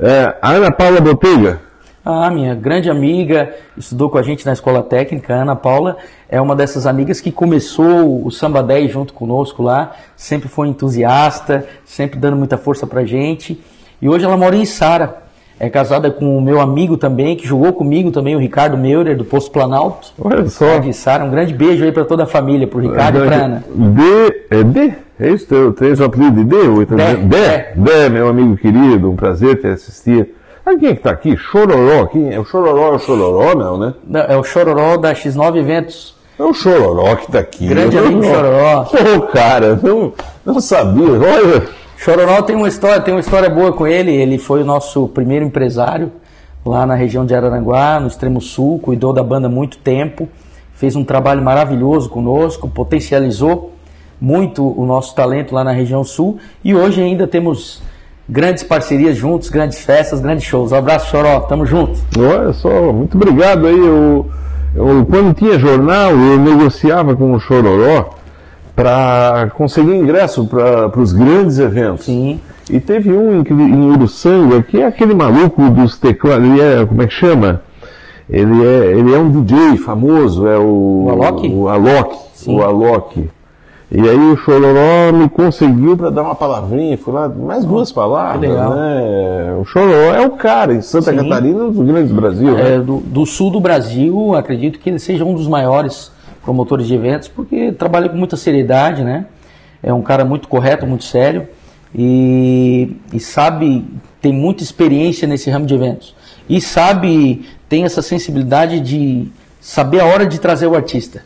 É, a Ana Paula Botega, Ah, minha grande amiga, estudou com a gente na escola técnica, a Ana Paula, é uma dessas amigas que começou o Samba 10 junto conosco lá, sempre foi entusiasta, sempre dando muita força pra gente. E hoje ela mora em Sara. É casada com o meu amigo também, que jogou comigo também, o Ricardo Meurer, do Posto Planalto. olha só. De Sara, um grande beijo aí pra toda a família, pro Ricardo e pra Ana. D, é D? É isso? Teu, tens o apelido de D? Ou então- D. Dé, meu amigo querido, um prazer te assistir. Sabe quem é que tá aqui? Chororó. Quem é? O Chororó é o Chororó, não, né? Não, É o Chororó da X9 Eventos. É o Chororó que tá aqui. Grande amigo Chororó. Ô, cara, não, não sabia. Olha, Chororó tem uma história, tem uma história boa com ele. Ele foi o nosso primeiro empresário lá na região de Araranguá, no extremo sul, cuidou da banda muito tempo, fez um trabalho maravilhoso conosco, potencializou muito o nosso talento lá na região sul e hoje ainda temos grandes parcerias juntos, grandes festas, grandes shows. Um abraço, Choró, tamo junto. olha só, muito obrigado aí. Eu, eu, quando tinha jornal, eu negociava com o Chororó para conseguir ingresso para os grandes eventos. Sim. E teve um em, em Uruçanga, que é aquele maluco dos teclados, ele é, como é que chama? Ele é, ele é um DJ famoso, é o... O Alok? O Alok, Sim. o Alok. E aí o Chororó me conseguiu para dar uma palavrinha, fui lá, mais duas palavras, que legal. né? O Chororó é o cara, em Santa Sim. Catarina, um dos grandes do Brasil, né? É, do, do sul do Brasil, acredito que ele seja um dos maiores promotores de eventos, porque trabalha com muita seriedade, né? É um cara muito correto, muito sério e, e sabe, tem muita experiência nesse ramo de eventos. E sabe, tem essa sensibilidade de saber a hora de trazer o artista.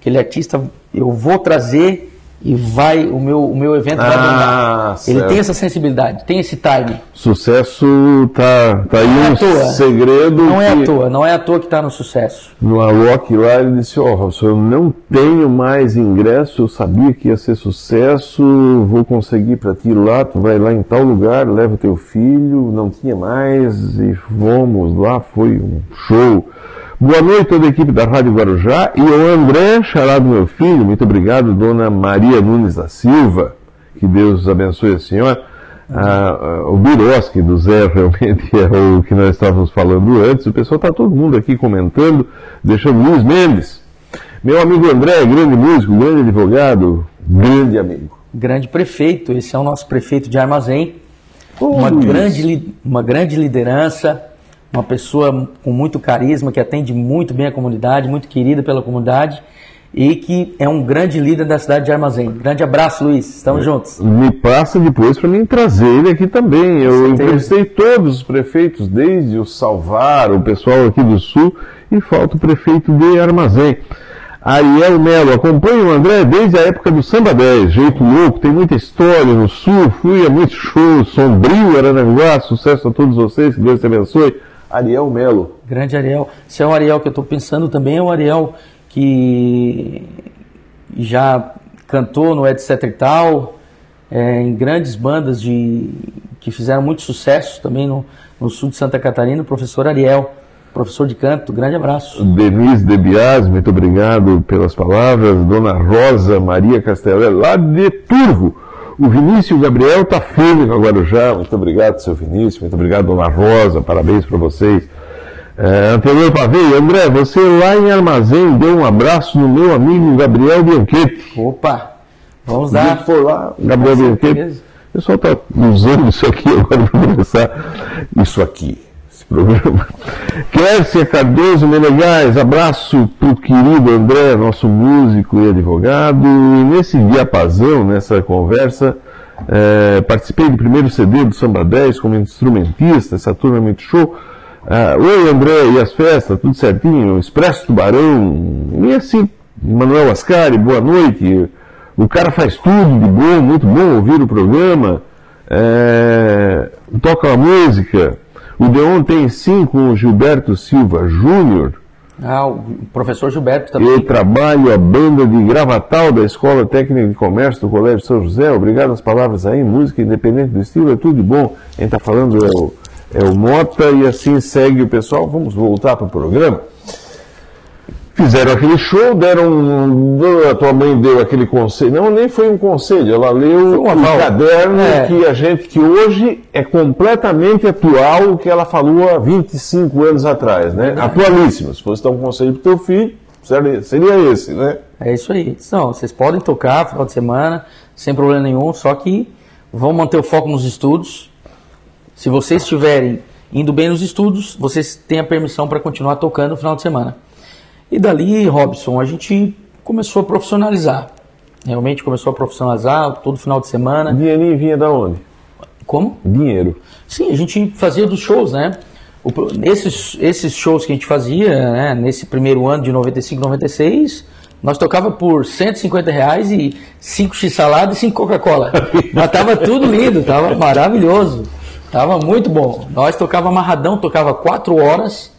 Aquele artista, eu vou trazer e vai, o meu, o meu evento vai Ah, bombar. Ele tem essa sensibilidade, tem esse time. Sucesso tá, tá aí Não é um à toa. segredo Não é que- à toa, não é à toa que está no sucesso. no Alok lá, ele disse, ó, Robson, eu não tenho mais ingresso, eu sabia que ia ser sucesso, vou conseguir para ti lá, tu vai lá em tal lugar, leva teu filho, não tinha mais, e fomos lá, foi um show. Boa noite toda a equipe da Rádio Guarujá e o André, charado meu filho, muito obrigado, dona Maria Nunes da Silva, que Deus abençoe a senhora. Ah, ah, o Biroski do Zé realmente é o que nós estávamos falando antes. O pessoal está todo mundo aqui comentando, deixando Luiz Mendes. Meu amigo André, grande músico, grande advogado, grande amigo. Grande prefeito, esse é o nosso prefeito de Armazém. Ô, Uma Luiz. grande, uma grande liderança, uma pessoa com muito carisma, que atende muito bem a comunidade, muito querida pela comunidade e que é um grande líder da cidade de Armazém. Grande abraço, Luiz. Estamos juntos. Me passa depois para mim trazer ele aqui também. Eu entrevistei todos os prefeitos, desde o Salvar, o pessoal aqui do Sul, e falta o prefeito de Armazém. Ariel Melo, acompanho o André desde a época do Samba 10, jeito louco, tem muita história no Sul, fui a muitos shows, Sombrio, Aranaguá, sucesso a todos vocês, que Deus te abençoe. Ariel Melo. Grande Ariel. Se é o Ariel que eu estou pensando também, é o Ariel que já cantou no Etc e tal, é, em grandes bandas de, que fizeram muito sucesso também no, no sul de Santa Catarina, o professor Ariel, professor de canto. Grande abraço. Denise Debias, muito obrigado pelas palavras. Dona Rosa Maria Castelé, lá de Turvo. O Vinícius Gabriel está firme com a Guarujá. Muito obrigado, seu Vinícius. Muito obrigado, Dona Rosa. Parabéns para vocês. É, Antenor Pavei, André, você lá em Armazém deu um abraço no meu amigo Gabriel Bianchetti. Opa, vamos dar. lá, Gabriel Bianchetti. O pessoal está usando isso aqui agora para começar. Isso aqui, programa. Kércia Cardoso Menegais, abraço para o querido André, nosso músico e advogado. E nesse diapasão, nessa conversa, eh, participei do primeiro CD do Samba 10 como instrumentista, essa turma é muito show. Ah, Oi André, e as festas, tudo certinho? Expresso Tubarão, e assim, Manuel Ascari, boa noite. O cara faz tudo de bom, muito bom ouvir o programa. É, toca a música. O Deon tem sim com o Gilberto Silva Júnior. Ah, o professor Gilberto também. Eu trabalho a banda de Gravatal da Escola Técnica de Comércio do Colégio São José. Obrigado às palavras aí. Música independente do estilo, é tudo de bom. Quem está falando é o, é o Mota e assim segue o pessoal. Vamos voltar para o programa. Fizeram aquele show, deram. um- A tua mãe deu aquele conselho. Não, nem foi um conselho, ela leu um caderno É. que a gente, que hoje é completamente atual o que ela falou há 25 anos atrás, né? Atualíssimo. Se fosse dar um conselho pro teu filho, seria, seria esse, né? É isso aí. Não, vocês podem tocar final de semana, sem problema nenhum, só que vão manter o foco nos estudos. Se vocês estiverem indo bem nos estudos, vocês têm a permissão para continuar tocando no final de semana. E dali, Robson, a gente começou a profissionalizar. Realmente começou a profissionalizar todo final de semana. Dinheirinho vinha da onde? Como? Dinheiro. Sim, a gente fazia dos shows, né? O nesses, esses shows que a gente fazia, né, nesse primeiro ano de 95, 96, nós tocava por 150 reais e 5 x salada e 5 Coca-Cola. Mas tava tudo lindo, tava maravilhoso. Tava muito bom. Nós tocava amarradão, tocava 4 horas,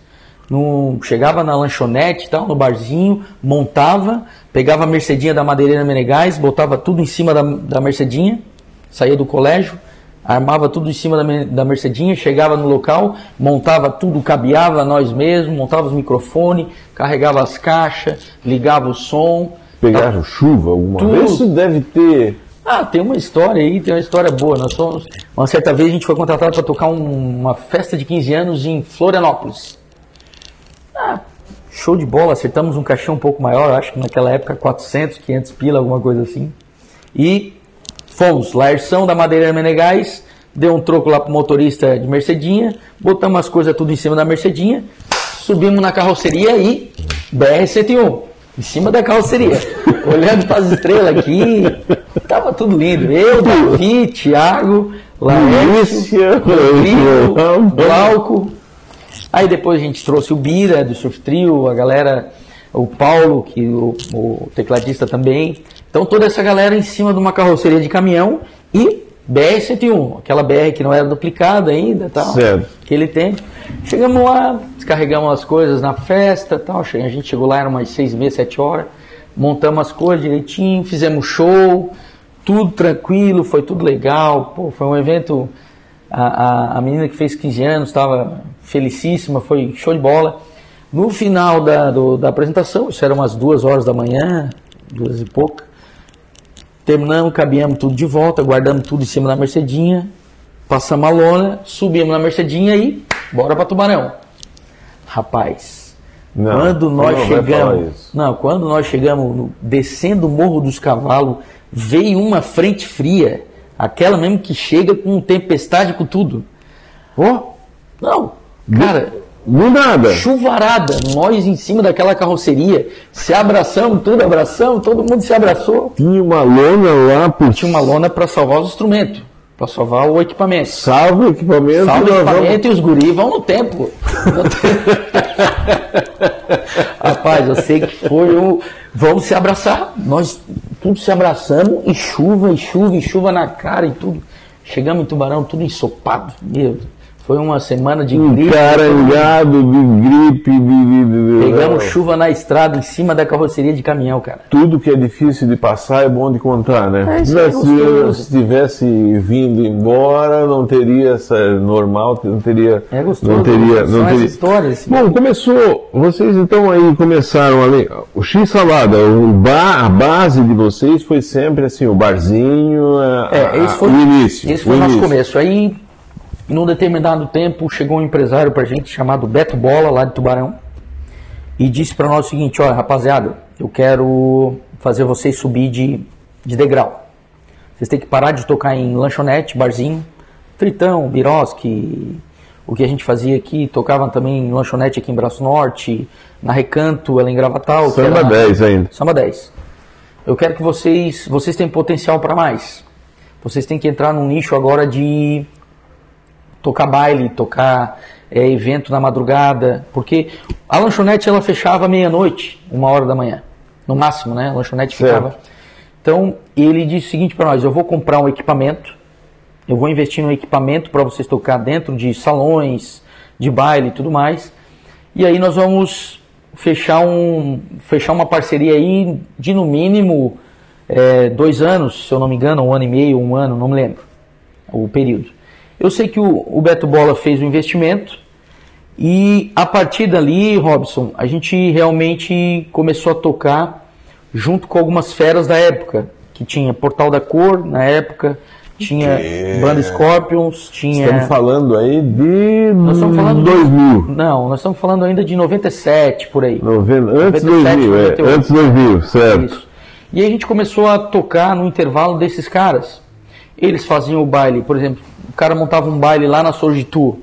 no, chegava na lanchonete tal, no barzinho, montava, pegava a Mercedinha da Madeireira Menegais, botava tudo em cima da, da Mercedinha, saía do colégio, armava tudo em cima da, da Mercedinha, chegava no local, montava tudo, cabeava nós mesmos, montava os microfones, carregava as caixas, ligava o som. Pegaram chuva alguma Tudo. vez? Isso deve ter. Ah, tem uma história aí, tem uma história boa. Nós somos, uma certa vez a gente foi contratado para tocar um- uma festa de 15 anos em Florianópolis. Show de bola, acertamos um caixão um pouco maior, acho que naquela época 400, 500 pila, alguma coisa assim. E fomos, Laerção da Madeira Menegais, deu um troco lá pro motorista de Mercedinha, botamos as coisas tudo em cima da Mercedinha, subimos na carroceria e BR-101, em cima da carroceria, olhando para as estrelas aqui, tava tudo lindo. Eu, Davi, Thiago, Laércio, Rodrigo, Glauco. Aí depois a gente trouxe o Bira do Surf Trio, a galera, o Paulo, que o, o tecladista também. Então toda essa galera em cima de uma carroceria de caminhão e BR-101, aquela BR que não era duplicada ainda, tal. Certo. Aquele tempo. Chegamos lá, descarregamos as coisas na festa, tal. A gente chegou lá, eram umas seis e meia, sete horas. Montamos as coisas direitinho, fizemos show, tudo tranquilo, foi tudo legal. Pô, foi um evento. A, a, a menina que fez 15 anos estava felicíssima, foi show de bola. No final da, do- da apresentação, isso era umas duas horas da manhã, duas e pouca. Terminamos, caminhamos tudo de volta, guardamos tudo em cima da Mercedinha, passamos a lona, subimos na Mercedinha e bora para Tubarão. Rapaz, Não, quando nós não chegamos, não, quando nós chegamos descendo o Morro dos Cavalos, veio uma frente fria, aquela mesmo que chega com tempestade com tudo. Ó, não, cara, Do nada. chuvarada, nós em cima daquela carroceria, se abraçamos, tudo abraçamos, todo mundo se abraçou. Tinha uma lona lá por Tinha uma lona para salvar os instrumentos, para salvar o equipamento. salvo equipamento. Salva o nós vamos- equipamento e os guris vão no tempo. Rapaz, eu sei que foi um. Vamos se abraçar. Nós tudo se abraçando e chuva, e chuva, e chuva na cara e tudo. Chegamos em Tubarão, tudo ensopado. Meu, foi uma semana de gripe. carangado de gripe, de, de- de- de- Pegamos chuva na estrada, em cima da carroceria de caminhão, cara. Tudo que é difícil de passar é bom de contar, né? É, isso se, é tivesse, se vindo embora, não teria essa normal, não teria. É gostoso. Não teria. Não essas teria. histórias. Bom, começou. Vocês então aí começaram ali. O X Salada, o bar, a base de vocês foi sempre assim, o barzinho, a- É, esse foi, o início. esse foi o nosso início. começo. Aí num determinado tempo chegou um empresário pra gente chamado Beto Bola, lá de Tubarão, e disse para nós o seguinte: olha, rapaziada, eu quero fazer vocês subir de, de degrau. Vocês têm que parar de tocar em lanchonete, barzinho, Tritão, Biroski, o que a gente fazia aqui, tocava também em lanchonete aqui em Braço Norte, na Recanto, ela em Gravatal. Samba era- 10 ainda. Samba 10. Eu quero que vocês, vocês têm potencial para mais. Vocês têm que entrar num nicho agora de tocar baile, tocar é, evento na madrugada, porque a lanchonete ela fechava meia-noite, uma hora da manhã, no máximo, né? A lanchonete Certo. ficava. Então ele disse o seguinte para nós: eu vou comprar um equipamento, eu vou investir num equipamento para vocês tocar dentro de salões, de baile e tudo mais. E aí nós vamos fechar, um, fechar uma parceria aí de no mínimo é, dois anos, se eu não me engano, um ano e meio, um ano, não me lembro o período. Eu sei que o, o Beto Bola fez o investimento e a partir dali, Robson, a gente realmente começou a tocar junto com algumas feras da época, que tinha Portal da Cor na época, tinha Que- Banda Scorpions, tinha Estamos falando aí de Nós estamos falando de- 2000. Não, nós estamos falando ainda de 97 por aí. 90, antes de 97, 2000, é, 98. antes de 2000, certo. Isso. E a gente começou a tocar no intervalo desses caras. Eles faziam o baile, por exemplo, o cara montava um baile lá na Sorgitu,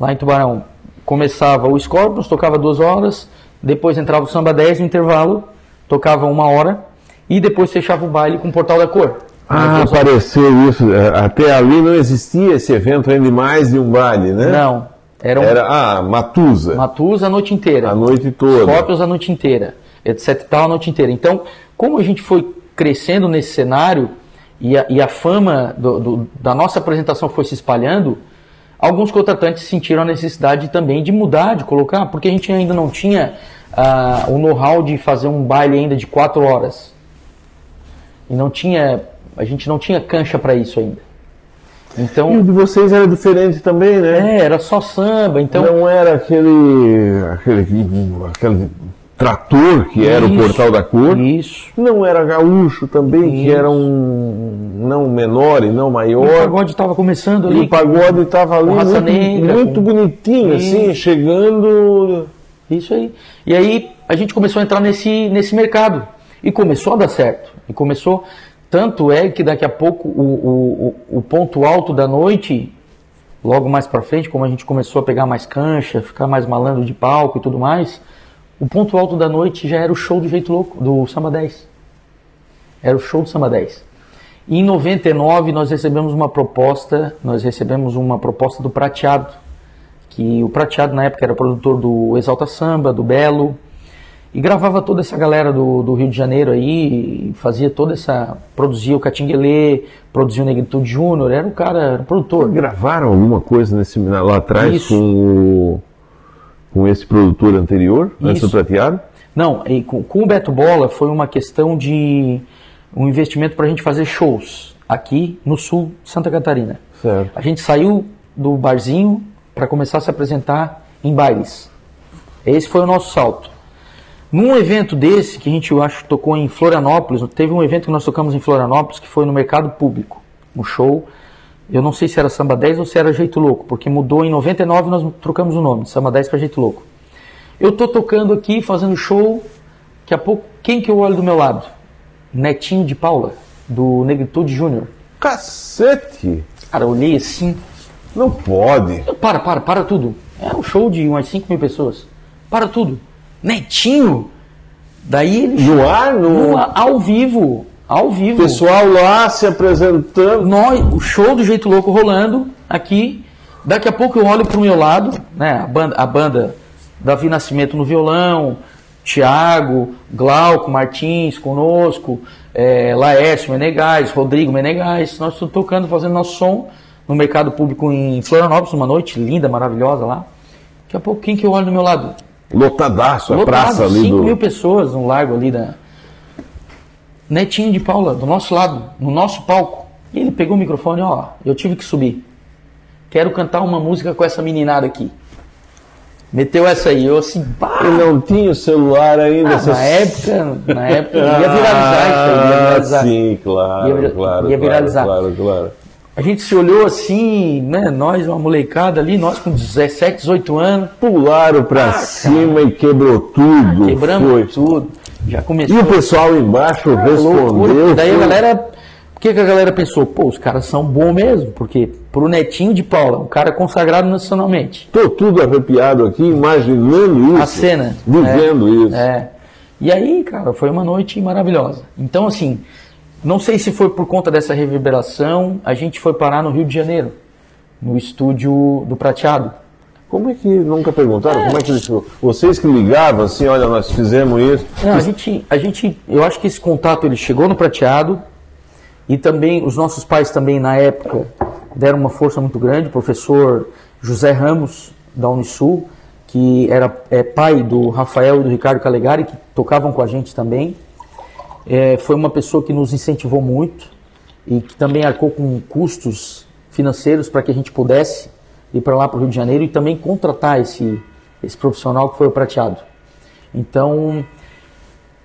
lá em Tubarão. Começava o Scorpions, tocava duas horas, depois entrava o Samba 10 no intervalo, tocava uma hora, e depois fechava o baile com o Portal da Cor. Ah, apareceu isso. é, Até ali não existia esse evento ainda mais de um baile, né? Não, era um Era, ah, Matusa. Matusa a noite inteira. A noite toda. Scorpions a noite inteira, etc e tal a noite inteira. Então, como a gente foi crescendo nesse cenário e a, e a fama do- do- da nossa apresentação foi se espalhando, alguns contratantes sentiram a necessidade também de mudar, de colocar, porque a gente ainda não tinha ah, o know-how de fazer um baile ainda de quatro horas. E não tinha, a gente não tinha cancha para isso ainda. E o Então, de vocês era diferente também, né? é, era só samba, então não era aquele, aquele, aquele trator que era o Isso, portal da cor. Isso. Não era gaúcho também, que Isso. era um não menor e não E o maior. pagode estava começando E ali. o pagode estava ali muito, negra, muito com- bonitinho, assim, Isso. chegando. Isso aí. E aí a gente começou a entrar nesse, nesse mercado. E começou a dar certo. E começou. Tanto é que daqui a pouco o, o, o, o ponto alto da noite, logo mais pra frente, como a gente começou a pegar mais cancha, ficar mais malandro de palco e tudo mais, o ponto alto da noite já era o show do Jeito Louco, do Samba 10. Era o show do Samba 10. E em 99 nós recebemos uma proposta, nós recebemos uma proposta do Prateado, que o Prateado na época era produtor do Exalta Samba, do Belo, e gravava toda essa galera do, do Rio de Janeiro aí, fazia toda essa. produzia o Catinguelê, produzia o Negritude Júnior, era o cara, era o produtor. Gravaram alguma coisa nesse lá atrás Isso. com o, com esse produtor anterior, antes do Isso. prateado? Não, com, com o Beto Bola foi uma questão de um investimento para a gente fazer shows aqui no sul de Santa Catarina. Certo. A gente saiu do barzinho para começar a se apresentar em bailes. Esse foi o nosso salto. Num evento desse, que a gente, eu acho, tocou em Florianópolis, teve um evento que nós tocamos em Florianópolis, que foi no mercado público, um show. Eu não sei se era Samba 10 ou se era Jeito Louco, porque mudou em 99 nós trocamos o nome, Samba 10 para Jeito Louco. Eu tô tocando aqui, fazendo show, daqui a pouco, quem que eu olho do meu lado? Netinho de Paula, do Negritude Júnior. Cacete! Cara, eu olhei assim, Não pode. para, para, para tudo. É um show de umas 5 mil pessoas. Para tudo. Netinho! Daí ele No ar, no. no- ao vivo. Ao vivo. Pessoal lá se apresentando. Nós, o show do Jeito Louco rolando aqui. Daqui a pouco eu olho pro meu lado, né? A banda, a banda Davi Nascimento no violão, Tiago, Glauco Martins conosco, é, Laércio Menegais, Rodrigo Menegais. Nós estamos tocando, fazendo nosso som no mercado público em Florianópolis, uma noite linda, maravilhosa lá. Daqui a pouco, quem que eu olho do meu lado? Lotadaço, a Lotado, praça ali 5 mil do. pessoas no largo ali da. Netinho de Paula, do nosso lado, no nosso palco. E ele pegou o microfone, ó, eu tive que subir. Quero cantar uma música com essa meninada aqui. Meteu essa aí, eu assim, bah, E não tinha o celular ainda. ah, essas- na época, na época ia viralizar isso aí, ia Ah, viralizar. sim, claro, Ia claro. ia viralizar. Claro, claro. A gente se olhou assim, né? Nós, uma molecada ali, nós com 17, 18 anos. Pularam pra Ah, cima e quebrou tudo. Quebramos Foi. tudo. Já começou. E o pessoal embaixo loucura. respondeu. Daí a galera. O que, que a galera pensou? Pô, os caras são bons mesmo, porque pro Netinho de Paula, um cara consagrado nacionalmente. Tô tudo arrepiado aqui, imaginando isso. A cena. Vivendo isso. É. E aí, cara, foi uma noite maravilhosa. Então, assim, não sei se foi por conta dessa reverberação, a gente foi parar no Rio de Janeiro, no estúdio do Prateado. Como é que nunca perguntaram? Como é que. Vocês que ligavam assim, olha, nós fizemos isso. Não, a gente, a gente, eu acho que esse contato ele chegou no prateado e também os nossos pais também na época deram uma força muito grande. O professor José Ramos da Unisul, que era é, pai do Rafael e do Ricardo Calegari, que tocavam com a gente também, é, foi uma pessoa que nos incentivou muito e que também arcou com custos financeiros para que a gente pudesse ir para lá para o Rio de Janeiro e também contratar esse, esse profissional que foi o prateado. Então,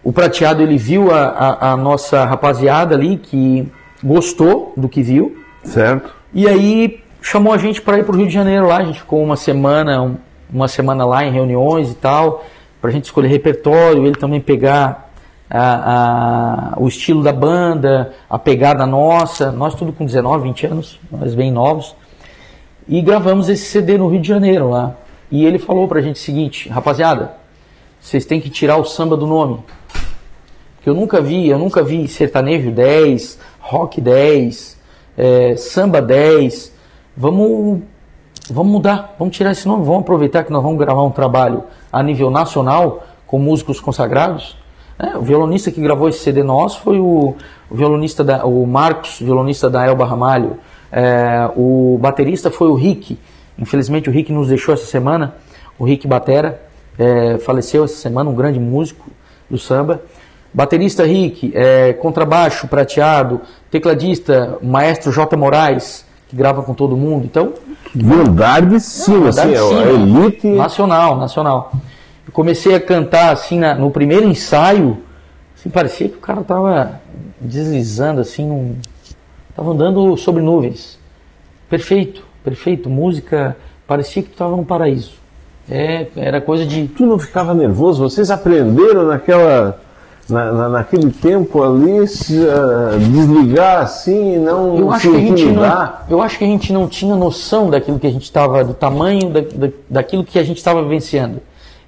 o prateado ele viu a, a, a nossa rapaziada ali que gostou do que viu Certo? e aí chamou a gente para ir para o Rio de Janeiro lá. A gente ficou uma semana, um- uma semana lá em reuniões e tal, para a gente escolher repertório, ele também pegar a- a- o estilo da banda, a pegada nossa. Nós tudo com 19, 20 anos, nós bem novos. E gravamos esse CD no Rio de Janeiro lá. E ele falou pra gente o seguinte, rapaziada, vocês têm que tirar o samba do nome. Que eu nunca vi, eu nunca vi sertanejo 10, rock 10, eh, samba 10. Vamos, vamos mudar, vamos tirar esse nome, vamos aproveitar que nós vamos gravar um trabalho a nível nacional com músicos consagrados. É, o violonista que gravou esse CD nosso foi o, o violonista da, o Marcos, violonista da Elba Ramalho. É, o baterista foi o Rick. Infelizmente o Rick nos deixou essa semana. O Rick Batera é, faleceu essa semana, um grande músico do samba. Baterista Rick, é, contrabaixo prateado, tecladista maestro J. Moraes, que grava com todo mundo. Então, Viu andar de cima, andar assim, de é elite. Nacional, nacional. Eu comecei a cantar assim na- no primeiro ensaio, assim, parecia que o cara tava deslizando assim, num, tava andando sobre nuvens. Perfeito, perfeito. Música, parecia que tu tava num paraíso. É, era coisa de Tu não ficava nervoso? Vocês aprenderam naquela. na- na- naquele tempo ali, se, ah, desligar assim e não eu acho se que a gente não, eu acho que a gente não tinha noção daquilo que a gente estava, do tamanho da, da- daquilo que a gente estava vivenciando.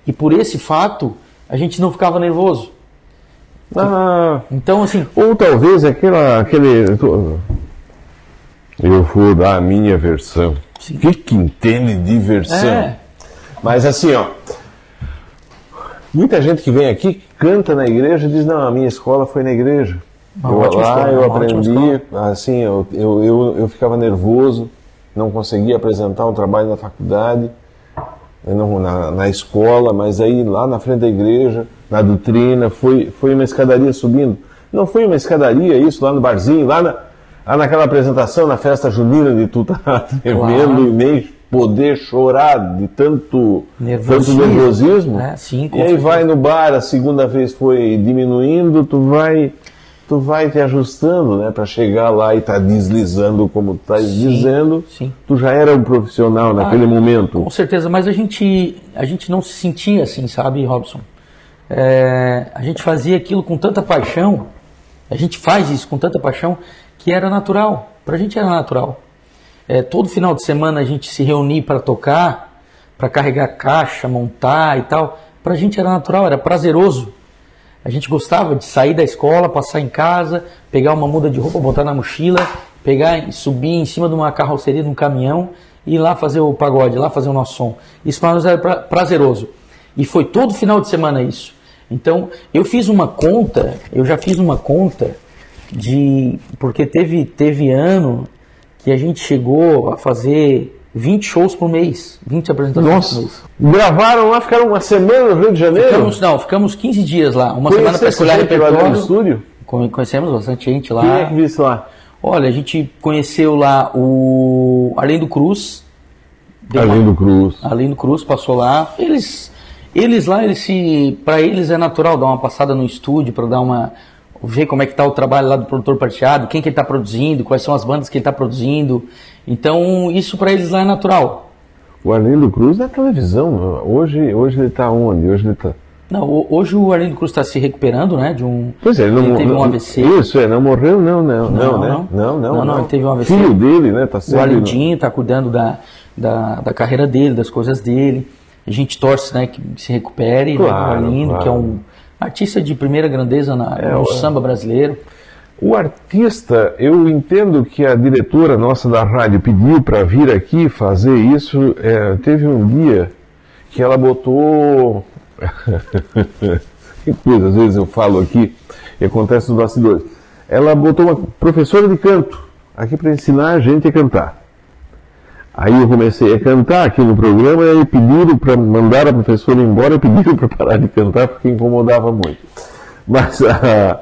E por esse fato, a gente não ficava nervoso. Ah, Então, assim, ou talvez aquela, aquele. Eu vou dar a minha versão. O que, que entende de versão? é, Mas assim, ó. Muita gente que vem aqui canta na igreja diz: Não, a minha escola foi na igreja. Uma eu, lá escola, eu aprendi, assim, eu, eu, eu, eu ficava nervoso, não conseguia apresentar um trabalho na faculdade, não, na, na escola, mas aí lá na frente da igreja, na doutrina, foi, foi uma escadaria subindo. Não foi uma escadaria isso lá no barzinho, lá, na, lá naquela apresentação na festa junina de tu tá tremendo Claro. e nem poder chorar de tanto Nervosismo. tanto nervosismo. É, sim, e aí vai no bar, a segunda vez foi diminuindo, tu vai tu vai te ajustando, né, para chegar lá e tá deslizando como tu tá dizendo. sim. Tu já era um profissional naquele Ah, momento. Com certeza, mas a gente, a gente não se sentia assim, sabe, Robson? É, a gente fazia aquilo com tanta paixão, a gente faz isso com tanta paixão, que era natural. Pra gente era natural. É, todo final de semana a gente se reunir para tocar, para carregar caixa, montar e tal. Pra gente era natural, era prazeroso. A gente gostava de sair da escola, passar em casa, pegar uma muda de roupa, botar na mochila, pegar e subir em cima de uma carroceria, de um caminhão e ir lá fazer o pagode, lá fazer o nosso som. Isso para nós era pra- prazeroso. E foi todo final de semana isso. Então, eu fiz uma conta, eu já fiz uma conta de. Porque teve, teve ano que a gente chegou a fazer 20 shows por mês, 20 apresentações por Nossa, mês. gravaram lá, ficaram uma semana no Rio de Janeiro. Ficamos, não, ficamos 15 dias lá, uma semana para escolher repertório. estúdio? Conhe- Conhecemos bastante gente lá. Quem é que visse lá? Olha, a gente conheceu lá o Arlindo Cruz. Deu uma- Arlindo Cruz. Arlindo Cruz passou lá. Eles, eles lá, eles se, para eles é natural dar uma passada no estúdio para dar uma ver como é que está o trabalho lá do produtor prateado, quem que ele está produzindo, quais são as bandas que ele está produzindo. Então, isso para eles lá é natural. O Arlindo Cruz na televisão, hoje, hoje ele está onde? Hoje ele está... Não, hoje o Arlindo Cruz está se recuperando, né, de um... Pois é, ele, não, ele teve não, um AVC. Isso, é, não morreu não, não, não, Não, né? não. Não, não, Não, não, ele teve um AVC. Filho dele, né, tá O sempre... Arlindinho está cuidando da, da, da carreira dele, das coisas dele. A gente torce, né, que se recupere, né, Claro, o Arlindo, claro. que é um artista de primeira grandeza na, É, no samba brasileiro. O artista, eu entendo que a diretora nossa da rádio pediu para vir aqui fazer isso. é, teve um dia que ela botou. que coisa, às vezes eu falo aqui e acontece nos bastidores. Ela botou uma professora de canto aqui para ensinar a gente a cantar. Aí eu comecei a cantar aqui no programa e pediram para mandar a professora embora pediram para parar de cantar porque incomodava muito. Mas a.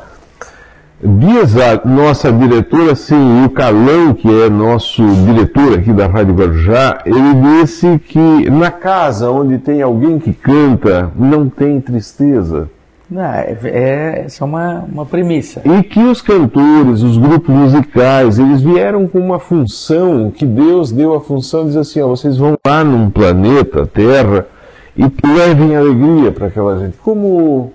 Diz a nossa diretora, sim, o Calão, que é nosso diretor aqui da Rádio Guarujá, ele disse que na casa onde tem alguém que canta, não tem tristeza. Não, é, é- é uma, uma premissa. E que os cantores, os grupos musicais, eles vieram com uma função, que Deus deu a função, diz assim, ó, vocês vão lá num planeta, Terra, e levem alegria para aquela gente. Como,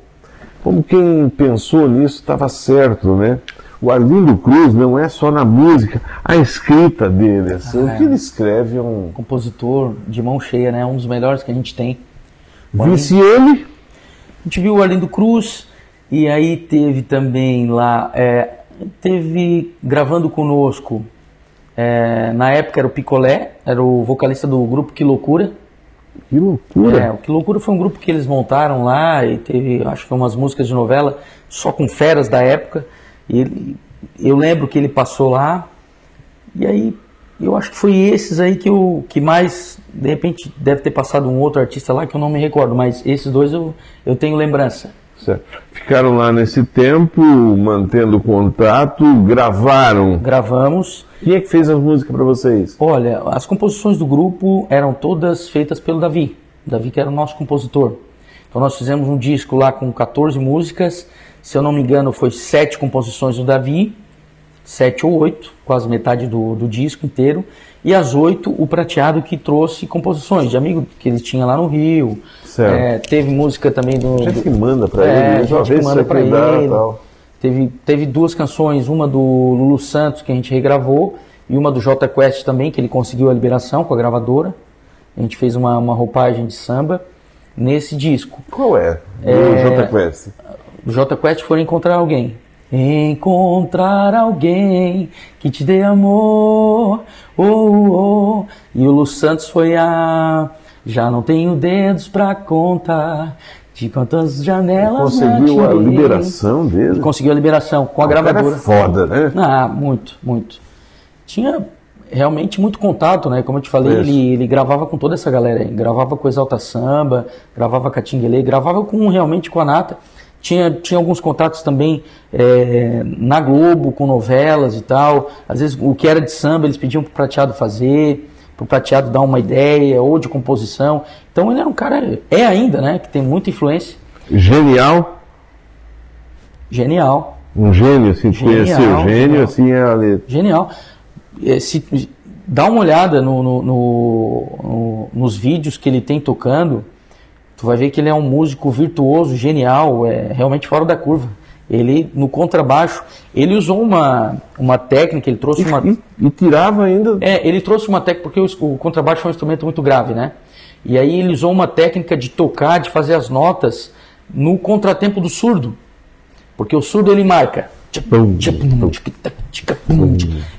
como quem pensou nisso estava certo, né? O Arlindo Cruz não é só na música, a escrita dele, assim, o que ele escreve é um... Compositor de mão cheia, né? Um dos melhores que a gente tem. Viciane, A gente viu o Arlindo Cruz e aí teve também lá, é, teve gravando conosco, é, na época era o Picolé, era o vocalista do grupo Que Loucura. que loucura. É, o Que Loucura foi um grupo que eles montaram lá e teve, acho que umas músicas de novela só com feras da época. E ele- eu lembro que ele passou lá e aí eu acho que foi esses aí que o que mais, de repente deve ter passado um outro artista lá que eu não me recordo, mas esses dois eu, eu tenho lembrança. Certo. Ficaram lá nesse tempo, mantendo contato, gravaram. Gravamos. Quem é que fez as músicas para vocês? Olha, as composições do grupo eram todas feitas pelo Davi. O Davi que era o nosso compositor. Então nós fizemos um disco lá com 14 músicas. Se eu não me engano, foi sete composições do Davi, sete ou oito, quase metade do, do disco inteiro. E as oito, o prateado que trouxe composições de amigo que ele tinha lá no Rio. Certo. É, teve música também do. Gente do- que manda pra É, ele, só gente que manda pra cuidar ele. tal. Teve, teve duas canções, uma do Lulu Santos que a gente regravou e uma do J Quest também, que ele conseguiu a liberação com a gravadora. A gente fez uma, uma roupagem de samba nesse disco. Qual é? Do É, J Quest. O J Quest foi encontrar alguém. Encontrar alguém que te dê amor. Oh, oh. E o Lu Santos foi a. Já não tenho dedos pra contar de quantas janelas já Conseguiu a liberação dele. Ele conseguiu a liberação com a O cara gravadora. é foda, né? Ah, muito, muito. Tinha realmente muito contato, né? Como eu te falei, Isso. ele, ele gravava com toda essa galera. Gravava com Exalta Samba, gravava com a Tinguele, gravava com, realmente com a Nata. Tinha, tinha alguns contatos também é, na Globo, com novelas e tal. Às vezes o que era de samba eles pediam pro Prateado fazer, pro Prateado dar uma ideia, ou de composição. Então ele era um cara, é ainda, né? Que tem muita influência. Genial. Genial. Um gênio, assim, Genial, conhecer o gênio, genial. assim, é a letra. Genial. Eh, Se, dá uma olhada no- no- no- nos vídeos que ele tem tocando, tu vai ver que ele é um músico virtuoso, genial, é realmente fora da curva. Ele, no contrabaixo, ele usou uma, uma técnica, ele trouxe uma... E, e tirava ainda. É, ele trouxe uma técnica, porque o, o contrabaixo é um instrumento muito grave, né? E aí ele usou uma técnica de tocar, de fazer as notas no contratempo do surdo. Porque o surdo ele marca.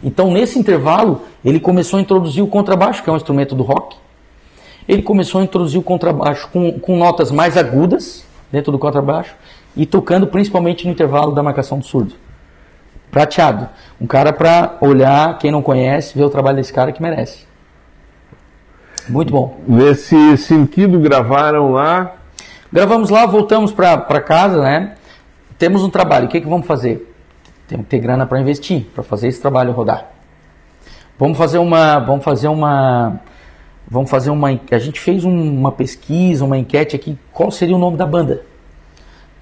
Então, nesse intervalo, ele começou a introduzir o contrabaixo, que é um instrumento do rock. Ele começou a introduzir o contrabaixo com, com notas mais agudas dentro do contrabaixo e tocando principalmente no intervalo da marcação do surdo. Prateado. Um cara para olhar, quem não conhece, ver o trabalho desse cara que merece. Muito bom. Nesse sentido, gravaram lá. Gravamos lá, voltamos para casa, né? Temos um trabalho, o que, que vamos fazer? Temos que ter grana para investir, para fazer esse trabalho rodar. Vamos fazer uma, vamos fazer uma, vamos fazer uma, a gente fez um- uma pesquisa, uma enquete aqui, qual seria o nome da banda?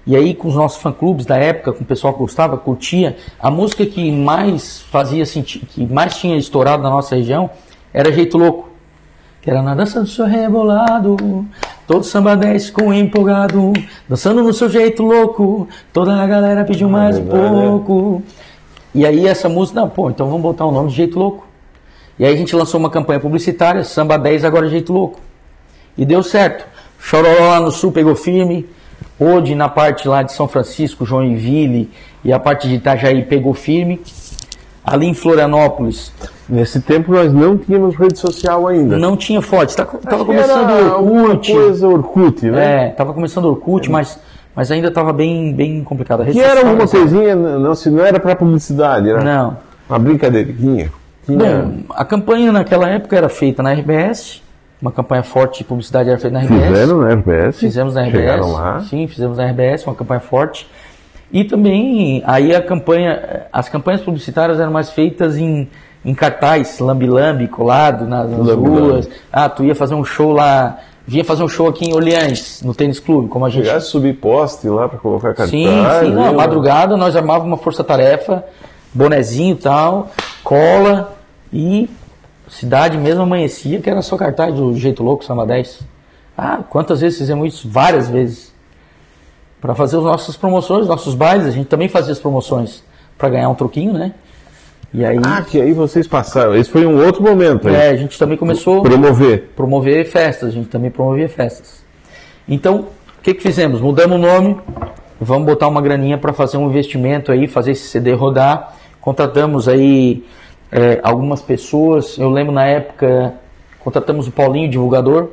E aí, com os nossos fã-clubes da época, com o pessoal que gostava, curtia, a música que mais fazia sentido, que mais tinha estourado na nossa região, era Jeito Louco. Que era na dança do seu rebolado, todo samba 10 com empolgado, dançando no seu jeito louco, toda a galera pediu mais um pouco. E aí essa música, não, pô, então vamos botar o nome de Jeito Louco. E aí a gente lançou uma campanha publicitária, Samba 10 agora Jeito Louco. E deu certo. Chororó lá no sul pegou firme, Hoje, na parte lá de São Francisco, Joinville e a parte de Itajaí pegou firme. Ali em Florianópolis. Nesse tempo nós não tínhamos rede social ainda. Não tinha forte. Estava começando o Orkut. coisa Orkut, né? É, estava começando Orkut, é. mas, mas ainda estava bem, bem complicado. Que era alguma coisinha, não, se não era para publicidade, era não. uma brincadeirinha. Tinha... Bom, a campanha naquela época era feita na RBS, uma campanha forte de publicidade era feita na RBS. Fizeram na RBS? Fizemos na RBS. Chegaram lá? Sim, fizemos na RBS, uma campanha forte. E também, aí a campanha, as campanhas publicitárias eram mais feitas em, em cartaz, lambi-lambi, colado nas, nas ruas. Ah, tu ia fazer um show lá, vinha fazer um show aqui em Orleans, no tênis clube, como a gente... Chegasse subir poste lá para colocar cartaz. Sim, sim, não, madrugada nós armávamos uma força-tarefa, bonezinho e tal, cola e cidade mesmo amanhecia que era só cartaz do Jeito Louco, Samba 10. Ah, quantas vezes fizemos isso? Várias vezes. Para fazer as nossas promoções, nossos bailes, a gente também fazia as promoções para ganhar um troquinho, né? E aí, ah, que aí vocês passaram. Esse foi um outro momento. Aí. É, a gente também começou promover, promover festas. A gente também promovia festas. Então, o que que fizemos? Mudamos o nome. Vamos botar uma graninha para fazer um investimento aí, fazer esse CD rodar. Contratamos aí é, algumas pessoas. Eu lembro na época, contratamos o Paulinho, divulgador.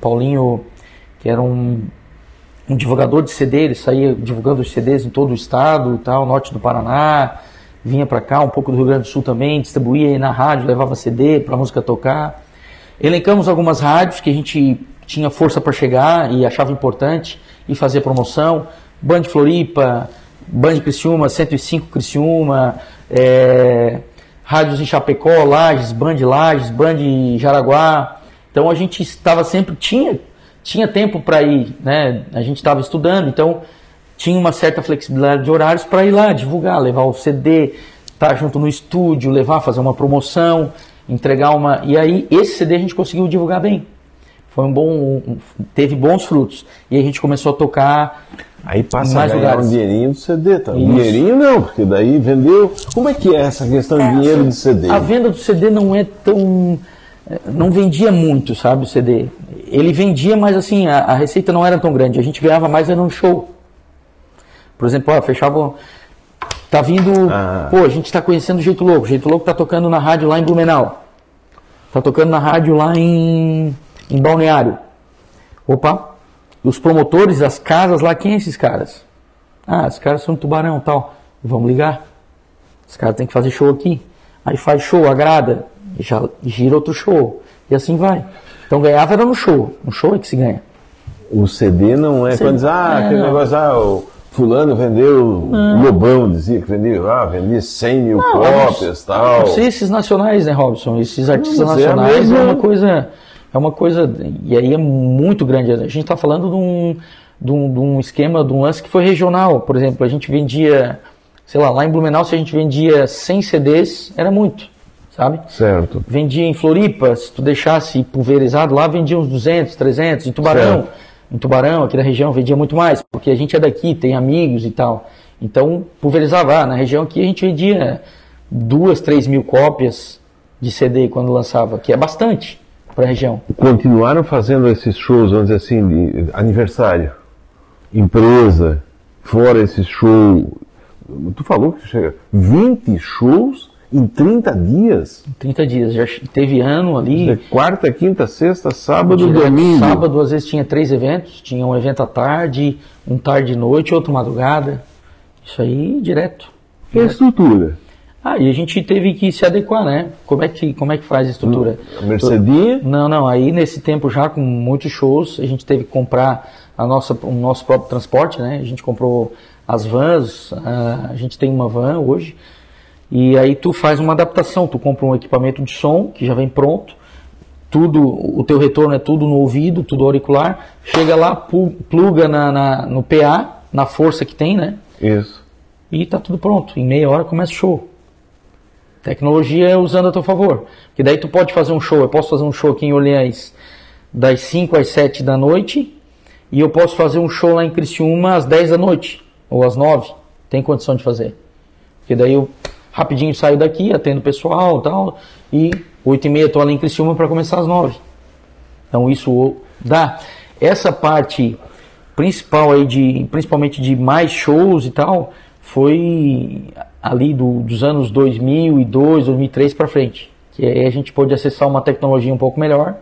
Paulinho, que era um, um divulgador de CD, ele saía divulgando os CDs em todo o estado, tal, norte do Paraná, vinha para cá, um pouco do Rio Grande do Sul também, distribuía aí na rádio, levava CD para música tocar. Elencamos algumas rádios que a gente tinha força para chegar e achava importante e fazer promoção. Band Floripa, Band Criciúma, 105 Criciúma, é, rádios em Chapecó, Lages, Band Lages, Band Jaraguá. Então a gente estava sempre tinha tinha tempo para ir, né? A gente estava estudando, então tinha uma certa flexibilidade de horários para ir lá divulgar, levar o CD, estar tá junto no estúdio, levar, fazer uma promoção, entregar uma. E aí esse CD a gente conseguiu divulgar bem. Foi um bom, teve bons frutos. E a gente começou a tocar Aí passa mais a ganhar lugares. um dinheirinho do CD, tá? Isso. Dinheirinho não, porque daí vendeu. Como é que é essa questão de dinheiro de CD? A venda do CD não é tão. Não vendia muito, sabe, o CD. Ele vendia, mas assim, a, a receita não era tão grande. A gente ganhava mais era no show. Por exemplo, ó, fechava. Tá vindo. Ah. Pô, a gente tá conhecendo o Jeito Louco. O Jeito Louco tá tocando na rádio lá em Blumenau. Tá tocando na rádio lá em, em Balneário. Opa, os promotores, as casas lá, quem é esses caras? Ah, esses caras são tubarão tal. Vamos ligar. Os caras têm que fazer show aqui. Aí faz show, agrada, já gira outro show. E assim vai. Então ganhava era no show. No show é que se ganha. O CD não é CD, quando diz, ah, é, aquele não. negócio, ah, o fulano vendeu, o Lobão dizia que vendia, ah, vendia 100 mil não, cópias e tal. Não sei esses nacionais, né, Robson? Esses artistas não, nacionais é, é uma coisa é uma coisa, e aí é muito grande. A gente está falando de um, de, um, de um esquema, de um lance que foi regional. Por exemplo, a gente vendia, sei lá, lá em Blumenau, se a gente vendia 100 CDs, era muito, sabe? Certo. Vendia em Floripa, se tu deixasse pulverizado lá, vendia uns 200, 300. Em Tubarão, certo. em Tubarão, aqui da região, vendia muito mais, porque a gente é daqui, tem amigos e tal. Então, pulverizava. Ah, na região aqui a gente vendia duas, três mil cópias de CD quando lançava, que é bastante para a região. Continuaram fazendo esses shows, vamos dizer assim, de aniversário, empresa, fora esse show. Tu falou que chega 20 shows em 30 dias? Em 30 dias. Já teve ano ali. Quarta, quinta, sexta, sábado, direto, domingo. Sábado, às vezes, tinha três eventos. Tinha um evento à tarde, um tarde e noite, outro madrugada. Isso aí, direto. E a estrutura? Ah, e a gente teve que se adequar, né? Como é que, como é que faz a estrutura? Mercedinha? Não, não. Aí nesse tempo já com muitos shows, a gente teve que comprar a nossa, o nosso próprio transporte, né? A gente comprou as vans, a, a gente tem uma van hoje. E aí tu faz uma adaptação, tu compra um equipamento de som que já vem pronto, tudo, o teu retorno é tudo no ouvido, tudo auricular, chega lá, pluga na, na no PA, na força que tem, né? Isso. E tá tudo pronto. Em meia hora começa o show. Tecnologia é usando a teu favor. Porque daí tu pode fazer um show. Eu posso fazer um show aqui em Orleans das 5 às 7 da noite. E eu posso fazer um show lá em Criciúma às 10 da noite. Ou às 9. Tem condição de fazer. Porque daí eu rapidinho saio daqui, atendo o pessoal tal. E 8 e meia estou ali em Criciúma para começar às 9. Então isso dá. Essa parte principal aí de, principalmente de mais shows e tal, foi ali do, dos anos 2002, 2003 para frente, que aí a gente pôde acessar uma tecnologia um pouco melhor,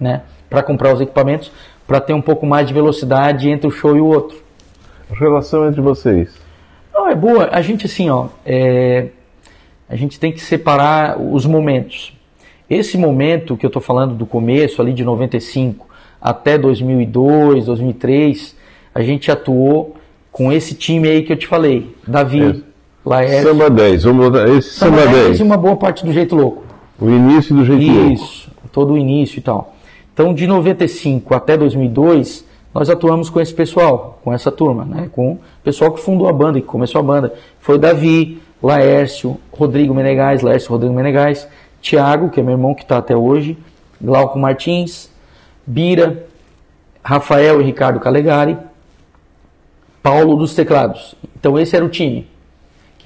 né, para comprar os equipamentos, para ter um pouco mais de velocidade entre o show e o outro. A relação entre vocês? Não, é boa. A gente assim, ó, é, a gente tem que separar os momentos. Esse momento que eu estou falando do começo, ali de 95 até 2002, 2003, a gente atuou com esse time aí que eu te falei. Davi, é. Laércio. Samba 10, vamos botar esse Samba, Samba 10. E uma boa parte do Jeito Louco. O início do Jeito Isso, Louco. Isso, todo o início e tal. Então, de 95 até 2002, nós atuamos com esse pessoal, com essa turma, né? com o pessoal que fundou a banda, que começou a banda. Foi Davi, Laércio, Rodrigo Menegais, Laércio Rodrigo Menegais, Tiago, que é meu irmão que está até hoje, Glauco Martins, Bira, Rafael e Ricardo Calegari, Paulo dos teclados. Então esse era o time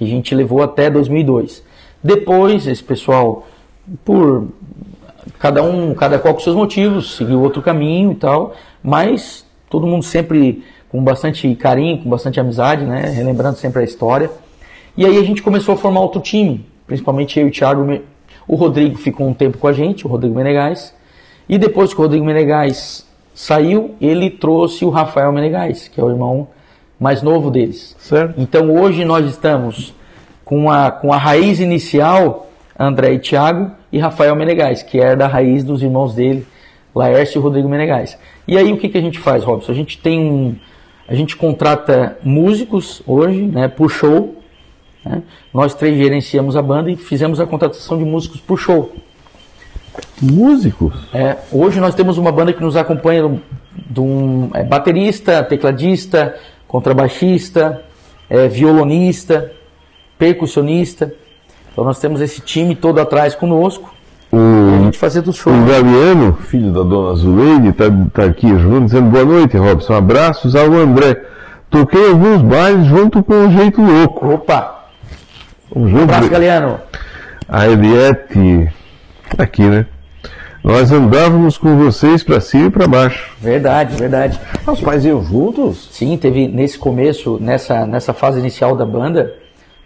que a gente levou até 2002. Depois esse pessoal, por cada um, cada qual com seus motivos, seguiu outro caminho e tal, mas todo mundo sempre com bastante carinho, com bastante amizade, né, relembrando sempre a história. E aí a gente começou a formar outro time, principalmente eu e o Thiago. O Rodrigo ficou um tempo com a gente, o Rodrigo Menegais. E depois que o Rodrigo Menegais saiu, ele trouxe o Rafael Menegais, que é o irmão mais novo deles. Certo. Então hoje nós estamos com a, com a raiz inicial, André e Thiago, e Rafael Menegais, que é da raiz dos irmãos dele, Laércio e Rodrigo Menegais. E aí o que, que a gente faz, Robson? A gente tem um. A gente contrata músicos hoje, né, por show, né? Nós três gerenciamos a banda e fizemos a contratação de músicos por show. Músicos? É, hoje nós temos uma banda que nos acompanha de um é, baterista, tecladista, contrabaixista, é, violonista, percussionista. Então nós temos esse time todo atrás conosco. O, a gente fazer dos shows. O Gaviano, filho da dona Zuleide, está tá aqui junto, dizendo boa noite, Robson. Abraços ao André. Toquei alguns bailes junto com o Jeito Louco. Opa! Junto. Um abraço, Galeano. A Eliette, aqui, né? Nós andávamos com vocês para cima e para baixo. Verdade, verdade. Os pais iam juntos? Sim, teve nesse começo, nessa, nessa fase inicial da banda,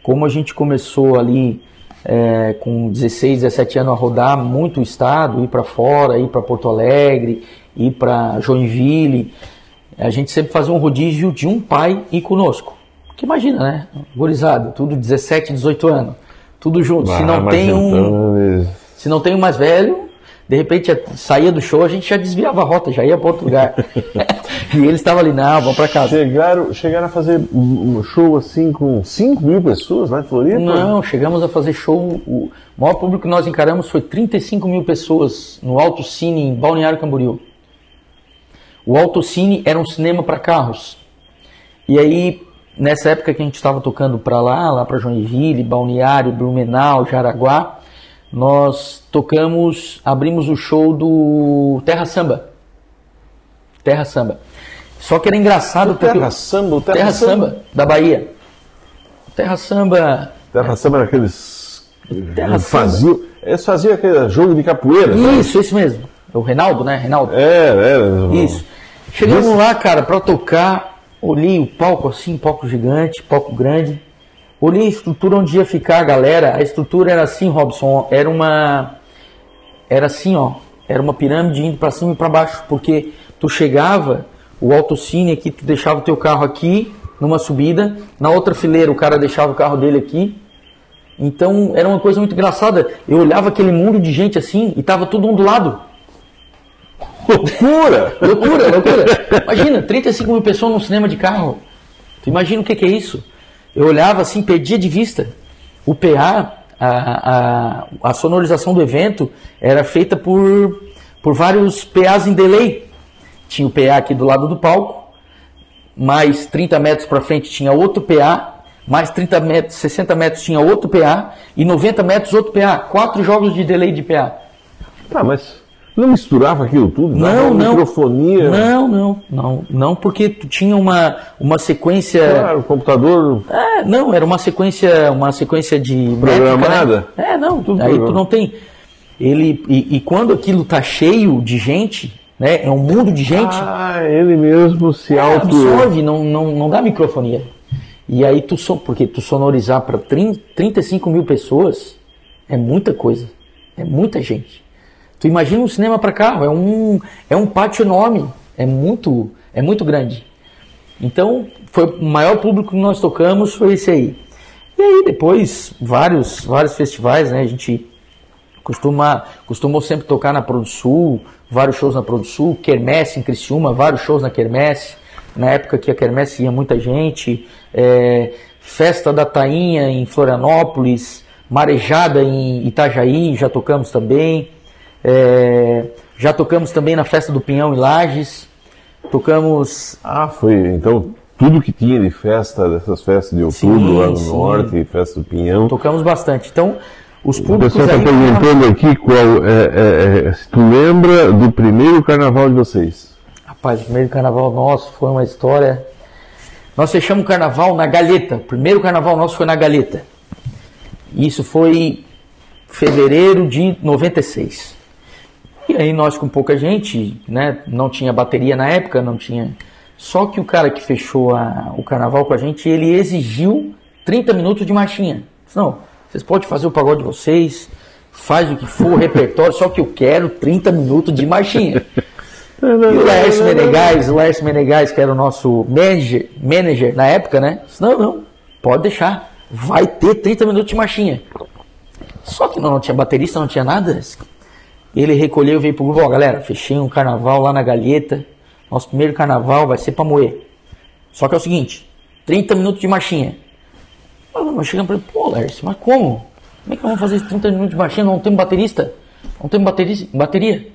como a gente começou ali é, com 16, 17 anos a rodar muito o estado, ir para fora, ir para Porto Alegre, ir para Joinville, a gente sempre fazia um rodízio de um pai ir conosco. Porque imagina, né? Gorizado, tudo 17, 18 anos, tudo junto. Ah, se não tem um. Então... Se não tem um mais velho, de repente saía do show, a gente já desviava a rota, já ia para outro lugar. e eles estavam ali, não, vamos para casa. Chegaram, chegaram a fazer um show assim com 5 mil pessoas lá em Floripa? Não, chegamos a fazer show. O maior público que nós encaramos foi 35 mil pessoas no Alto Cine em Balneário Camboriú. O Alto Cine era um cinema para carros. E aí nessa época que a gente estava tocando para lá, lá para Joinville, Balneário, Blumenau, Jaraguá, nós tocamos, abrimos o show do Terra Samba. Terra Samba. Só que era engraçado o porque Terra Samba, o Terra, Terra Samba. Samba da Bahia. Terra Samba. Terra Samba era aqueles Terra faziam, eles faziam aquele jogo de capoeira. Isso, isso mesmo. O Reinaldo, né? Reinaldo. É, era. Isso. Chegamos lá, cara, para tocar Olhei o palco assim, palco gigante, palco grande. Olhei a estrutura onde ia ficar a galera. A estrutura era assim, Robson, era uma era assim, ó, era uma pirâmide indo para cima e para baixo, porque tu chegava, o autocine aqui, tu deixava o teu carro aqui numa subida, na outra fileira o cara deixava o carro dele aqui. Então era uma coisa muito engraçada. Eu olhava aquele mundo de gente assim e tava todo um do lado. Loucura! loucura, loucura. Imagina, 35 mil pessoas num cinema de carro. Tu imagina o que, que é isso? Eu olhava assim, perdia de vista. O PA, a, a, a sonorização do evento era feita por, por vários PAs em delay. Tinha o PA aqui do lado do palco, mais 30 metros para frente tinha outro PA, mais 30 metros, 60 metros tinha outro PA e 90 metros outro PA. Quatro jogos de delay de PA. Tá, mas não misturava aquilo tudo? Não, não. microfonia. Não, não, não, não, porque tu tinha uma, uma sequência. Claro, o computador. É, não, era uma sequência, uma sequência de Programada? métrica, né? É, não, Tudo aí tu programado. não tem. Ele e, e quando aquilo tá cheio de gente, né? É um mundo de gente. Ah, ele mesmo se é, auto. absorve, não, não, não dá microfonia. E aí tu so, porque tu sonorizar para 35 mil pessoas é muita coisa, é muita gente. Tu imagina um cinema para carro, é um é um pátio enorme, é muito é muito grande. Então, foi o maior público que nós tocamos foi esse aí. E aí depois vários vários festivais, né? A gente costuma costumou sempre tocar na Produsul, vários shows na Produsul, Quermesse em Criciúma, vários shows na Quermesse. Na época que a Quermesse ia muita gente, é, Festa da Tainha em Florianópolis, Marejada em Itajaí, já tocamos também. É, já tocamos também na Festa do Pinhão em Lages. Tocamos Ah, foi. Então, tudo que tinha de festa, dessas festas de outubro Sim, lá no sim. norte, festa do Pinhão. Tocamos bastante. Então, os O públicos pessoal está perguntando aqui qual é, é, é, se tu lembra do primeiro carnaval de vocês. Rapaz, o primeiro carnaval nosso foi uma história. Nós fechamos o carnaval na Galeta. O primeiro carnaval nosso foi na Galeta. Isso foi fevereiro de 96. E aí nós com pouca gente, né? Não tinha bateria na época, não tinha. Só que o cara que fechou a- o carnaval com a gente, ele exigiu 30 minutos de marchinha. Disse, Não, vocês podem fazer o pagode de vocês, faz o que for, o repertório, só que eu quero 30 minutos de marchinha. E o Laércio Menegais, o Laércio Menegais, que era o nosso manager, manager na época, né? Disse, não, não, pode deixar. Vai ter 30 minutos de marchinha. Só que não, não tinha baterista, não tinha nada. Ele recolheu e veio pro grupo, ó, galera, fechei um carnaval lá na Galheta. Nosso primeiro carnaval vai ser pra moer. Só que é o seguinte, 30 minutos de marchinha. Mas Nós chegamos pra ele, pô, Laércio, mas como? Como é que vamos fazer esses 30 minutos de marchinha? Não temos baterista? Não temos baterista, bateria?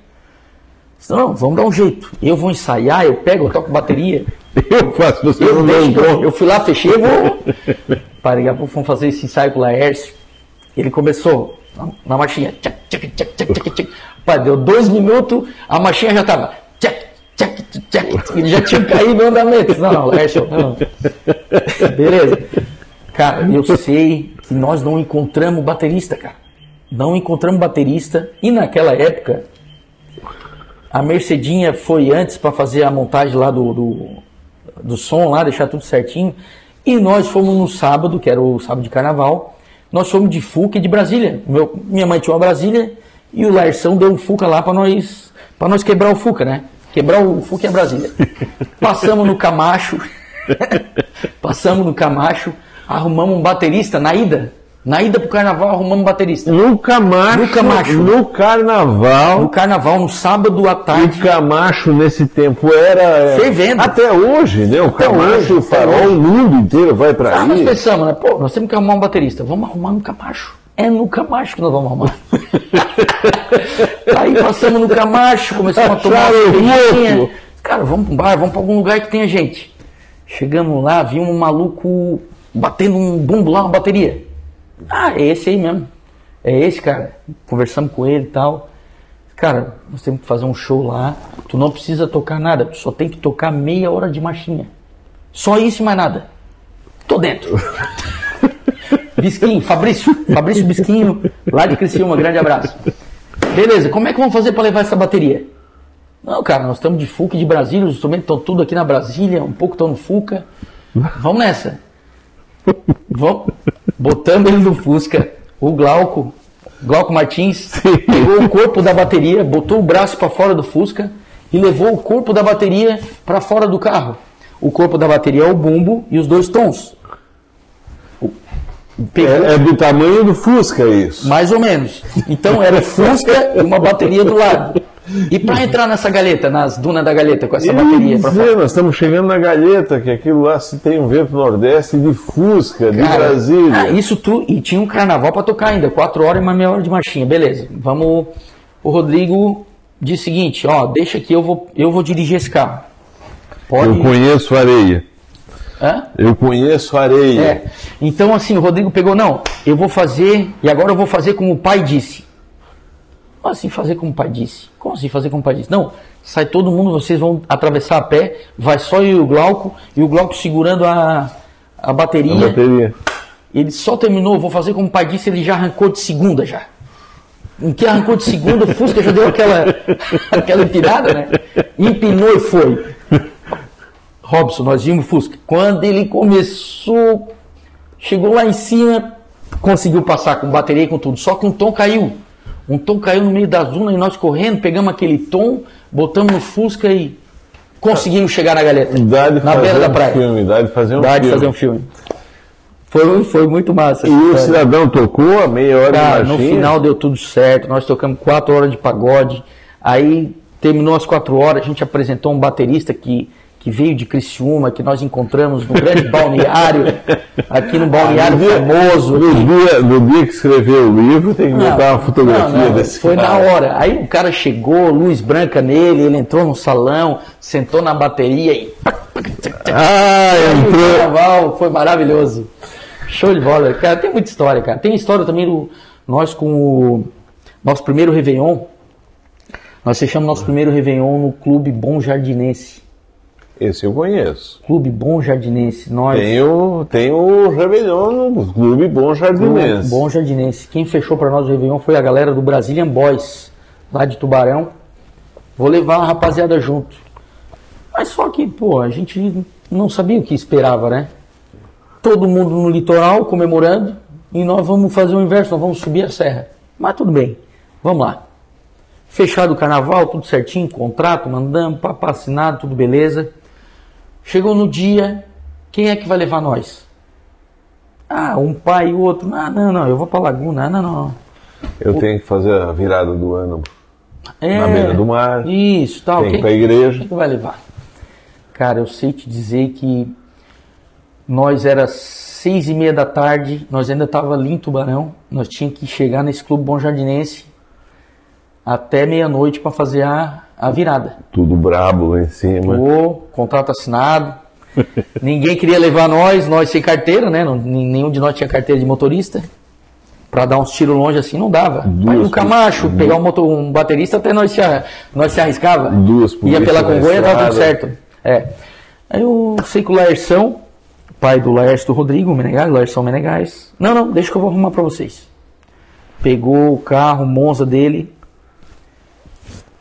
Não, vamos dar um jeito. Eu vou ensaiar, eu pego, eu toco bateria. Eu faço, você Eu, não deixo, eu, eu fui lá, fechei, vou. Parei, vamos fazer esse ensaio com o Laércio. Ele começou na, na marchinha. Tchac, tchac, tchac, Pai, deu dois minutos, a marchinha já tava. Ele já tinha caído no andamento. Não, não, Laércio, não. Beleza. Cara, eu sei que nós não encontramos baterista, cara. Não encontramos baterista. E naquela época, a Mercedinha foi antes para fazer a montagem lá do, do, do som, lá, deixar tudo certinho. E nós fomos no sábado, que era o sábado de carnaval. Nós fomos de Fuca de Brasília. Meu, minha mãe tinha uma Brasília e o Larção deu um Fuca lá para nós, para nós quebrar o Fuca, né? Quebrar o Fuca a Brasília. Passamos no Camacho. Passamos no Camacho, arrumamos um baterista na ida. Na ida pro carnaval arrumamos um baterista. No Camacho, No Camacho. no Carnaval, No carnaval, no sábado à o tarde. Camacho nesse tempo era... é, Fervendo. Até hoje, né? O Até Camacho, hoje, o farol, o mundo inteiro vai pra Ah, nós aí. pensamos, né? Pô, nós temos que arrumar um baterista. Vamos arrumar no Camacho. É no Camacho que nós vamos arrumar. Aí passamos no Camacho, começamos a tomar uma. Cara, vamos para um bar, vamos para algum lugar que tenha gente. Chegamos lá, vimos um maluco batendo um bumbo lá, uma bateria. Ah, é esse aí mesmo. É esse, cara. Conversamos com ele e tal. Cara, nós temos que fazer um show lá. Tu não precisa tocar nada, tu só tem que tocar meia hora de marchinha. Só isso e mais nada. Tô dentro. Bisquinho, Fabrício, Fabrício Bisquinho, lá de Criciúma, grande abraço. Beleza, como é que vamos fazer para levar essa bateria? Não, cara, nós estamos de Fuca de Brasília, os instrumentos estão tudo aqui na Brasília, um pouco estão no Fuca. Vamos nessa. Vamos. Botamos ele no Fusca, o Glauco, Glauco Martins, pegou o corpo da bateria, botou o braço para fora do Fusca e levou o corpo da bateria para fora do carro. O corpo da bateria é o bumbo e os dois tons. É, é do tamanho do Fusca isso. mais ou menos. Então era Fusca e uma bateria do lado. E para entrar nessa galeta, nas dunas da galeta com essa Eu ia bateria dizer, fora? nós estamos chegando na Galheta, que aquilo lá se tem um vento nordeste de Fusca, de Cara, Brasília. ah, isso tu e tinha um carnaval para tocar ainda, quatro horas e uma meia hora de marchinha, beleza? Vamos. O Rodrigo diz o seguinte, ó, deixa aqui, eu vou, eu vou dirigir esse carro. Eu Pode. conheço areia. Hã? Eu conheço areia. É. Então, assim, o Rodrigo pegou, não, eu vou fazer, e agora eu vou fazer como o pai disse. Como assim fazer como o pai disse? Como assim fazer como o pai disse? Não, sai todo mundo, vocês vão atravessar a pé, vai só eu e o Glauco, e o Glauco segurando a, a bateria. A bateria. Ele só terminou, vou fazer como o pai disse, ele já arrancou de segunda já. Em que arrancou de segunda, o Fusca já deu aquela, aquela empinada, né? Empinou e foi. Robson, nós vimos o Fusca. Quando ele começou, chegou lá em cima, conseguiu passar com bateria e com tudo. Só que um tom caiu. Um tom caiu no meio da zona e nós correndo, pegamos aquele tom, botamos no Fusca e conseguimos chegar na de na beira da um praia. filme, dá de fazer um Dá de filme. fazer um filme. Foi, foi muito massa. E o cidadão tocou a meia hora Cara, de no final deu tudo certo. Nós tocamos quatro horas de pagode. Aí terminou as quatro horas, a gente apresentou um baterista que, que veio de Criciúma, que nós encontramos no grande balneário, aqui no balneário No dia- famoso. No dia, no dia que escreveu o livro, tem que Não, botar uma fotografia não, não, desse Foi na cara. hora. Aí o cara chegou, luz branca nele, ele entrou no salão, sentou na bateria e. Ah, Aí o entrou. carnaval foi maravilhoso. Show de bola. Cara, tem muita história, cara. Tem história também do. Nós com o nosso primeiro Réveillon. Nós fechamos nosso primeiro Réveillon no Clube Bom Jardinense. Esse eu conheço. Clube Bom Jardinense. Nós. Tem o, tem o Rebelião no Clube Bom Clube Jardinense. Bom Jardinense. Quem fechou para nós o Réveillon foi a galera do Brazilian Boys, lá de Tubarão. Vou levar a rapaziada junto. Mas só que, pô, a gente não sabia o que esperava, né? Todo mundo no litoral comemorando e nós vamos fazer o inverso, nós vamos subir a serra. Mas tudo bem, vamos lá. Fechado o carnaval, tudo certinho, contrato, mandamos, papo assinado, tudo beleza. Chegou no dia, quem é que vai levar nós? Ah, um pai e o outro. Ah, não, não, eu vou pra Laguna. Ah, não, não. Eu tenho que fazer a virada do ano É, na beira do mar. Isso, tal. Tem que ir pra igreja. quem que vai levar? Cara, eu sei te dizer que nós era seis e meia da tarde, nós ainda tava ali em Tubarão, nós tínhamos que chegar nesse clube Bom Jardinense até meia-noite para fazer a, a virada. Tudo brabo lá em cima. O contrato assinado. Ninguém queria levar nós, nós sem carteira, né? Não- nenhum de nós tinha carteira de motorista. Pra dar uns tiros longe assim não dava. Duas Aí o Camacho, polícias- pegar um, motor, um baterista, até nós se, nós se arriscava. Duas Ia pela Congonha, tava tudo certo. É. Aí eu sei que o Laerção, pai do Laércio do Rodrigo Menegais, Laerção Menegais. Não, não, deixa que eu vou arrumar pra vocês. Pegou o carro, o Monza dele,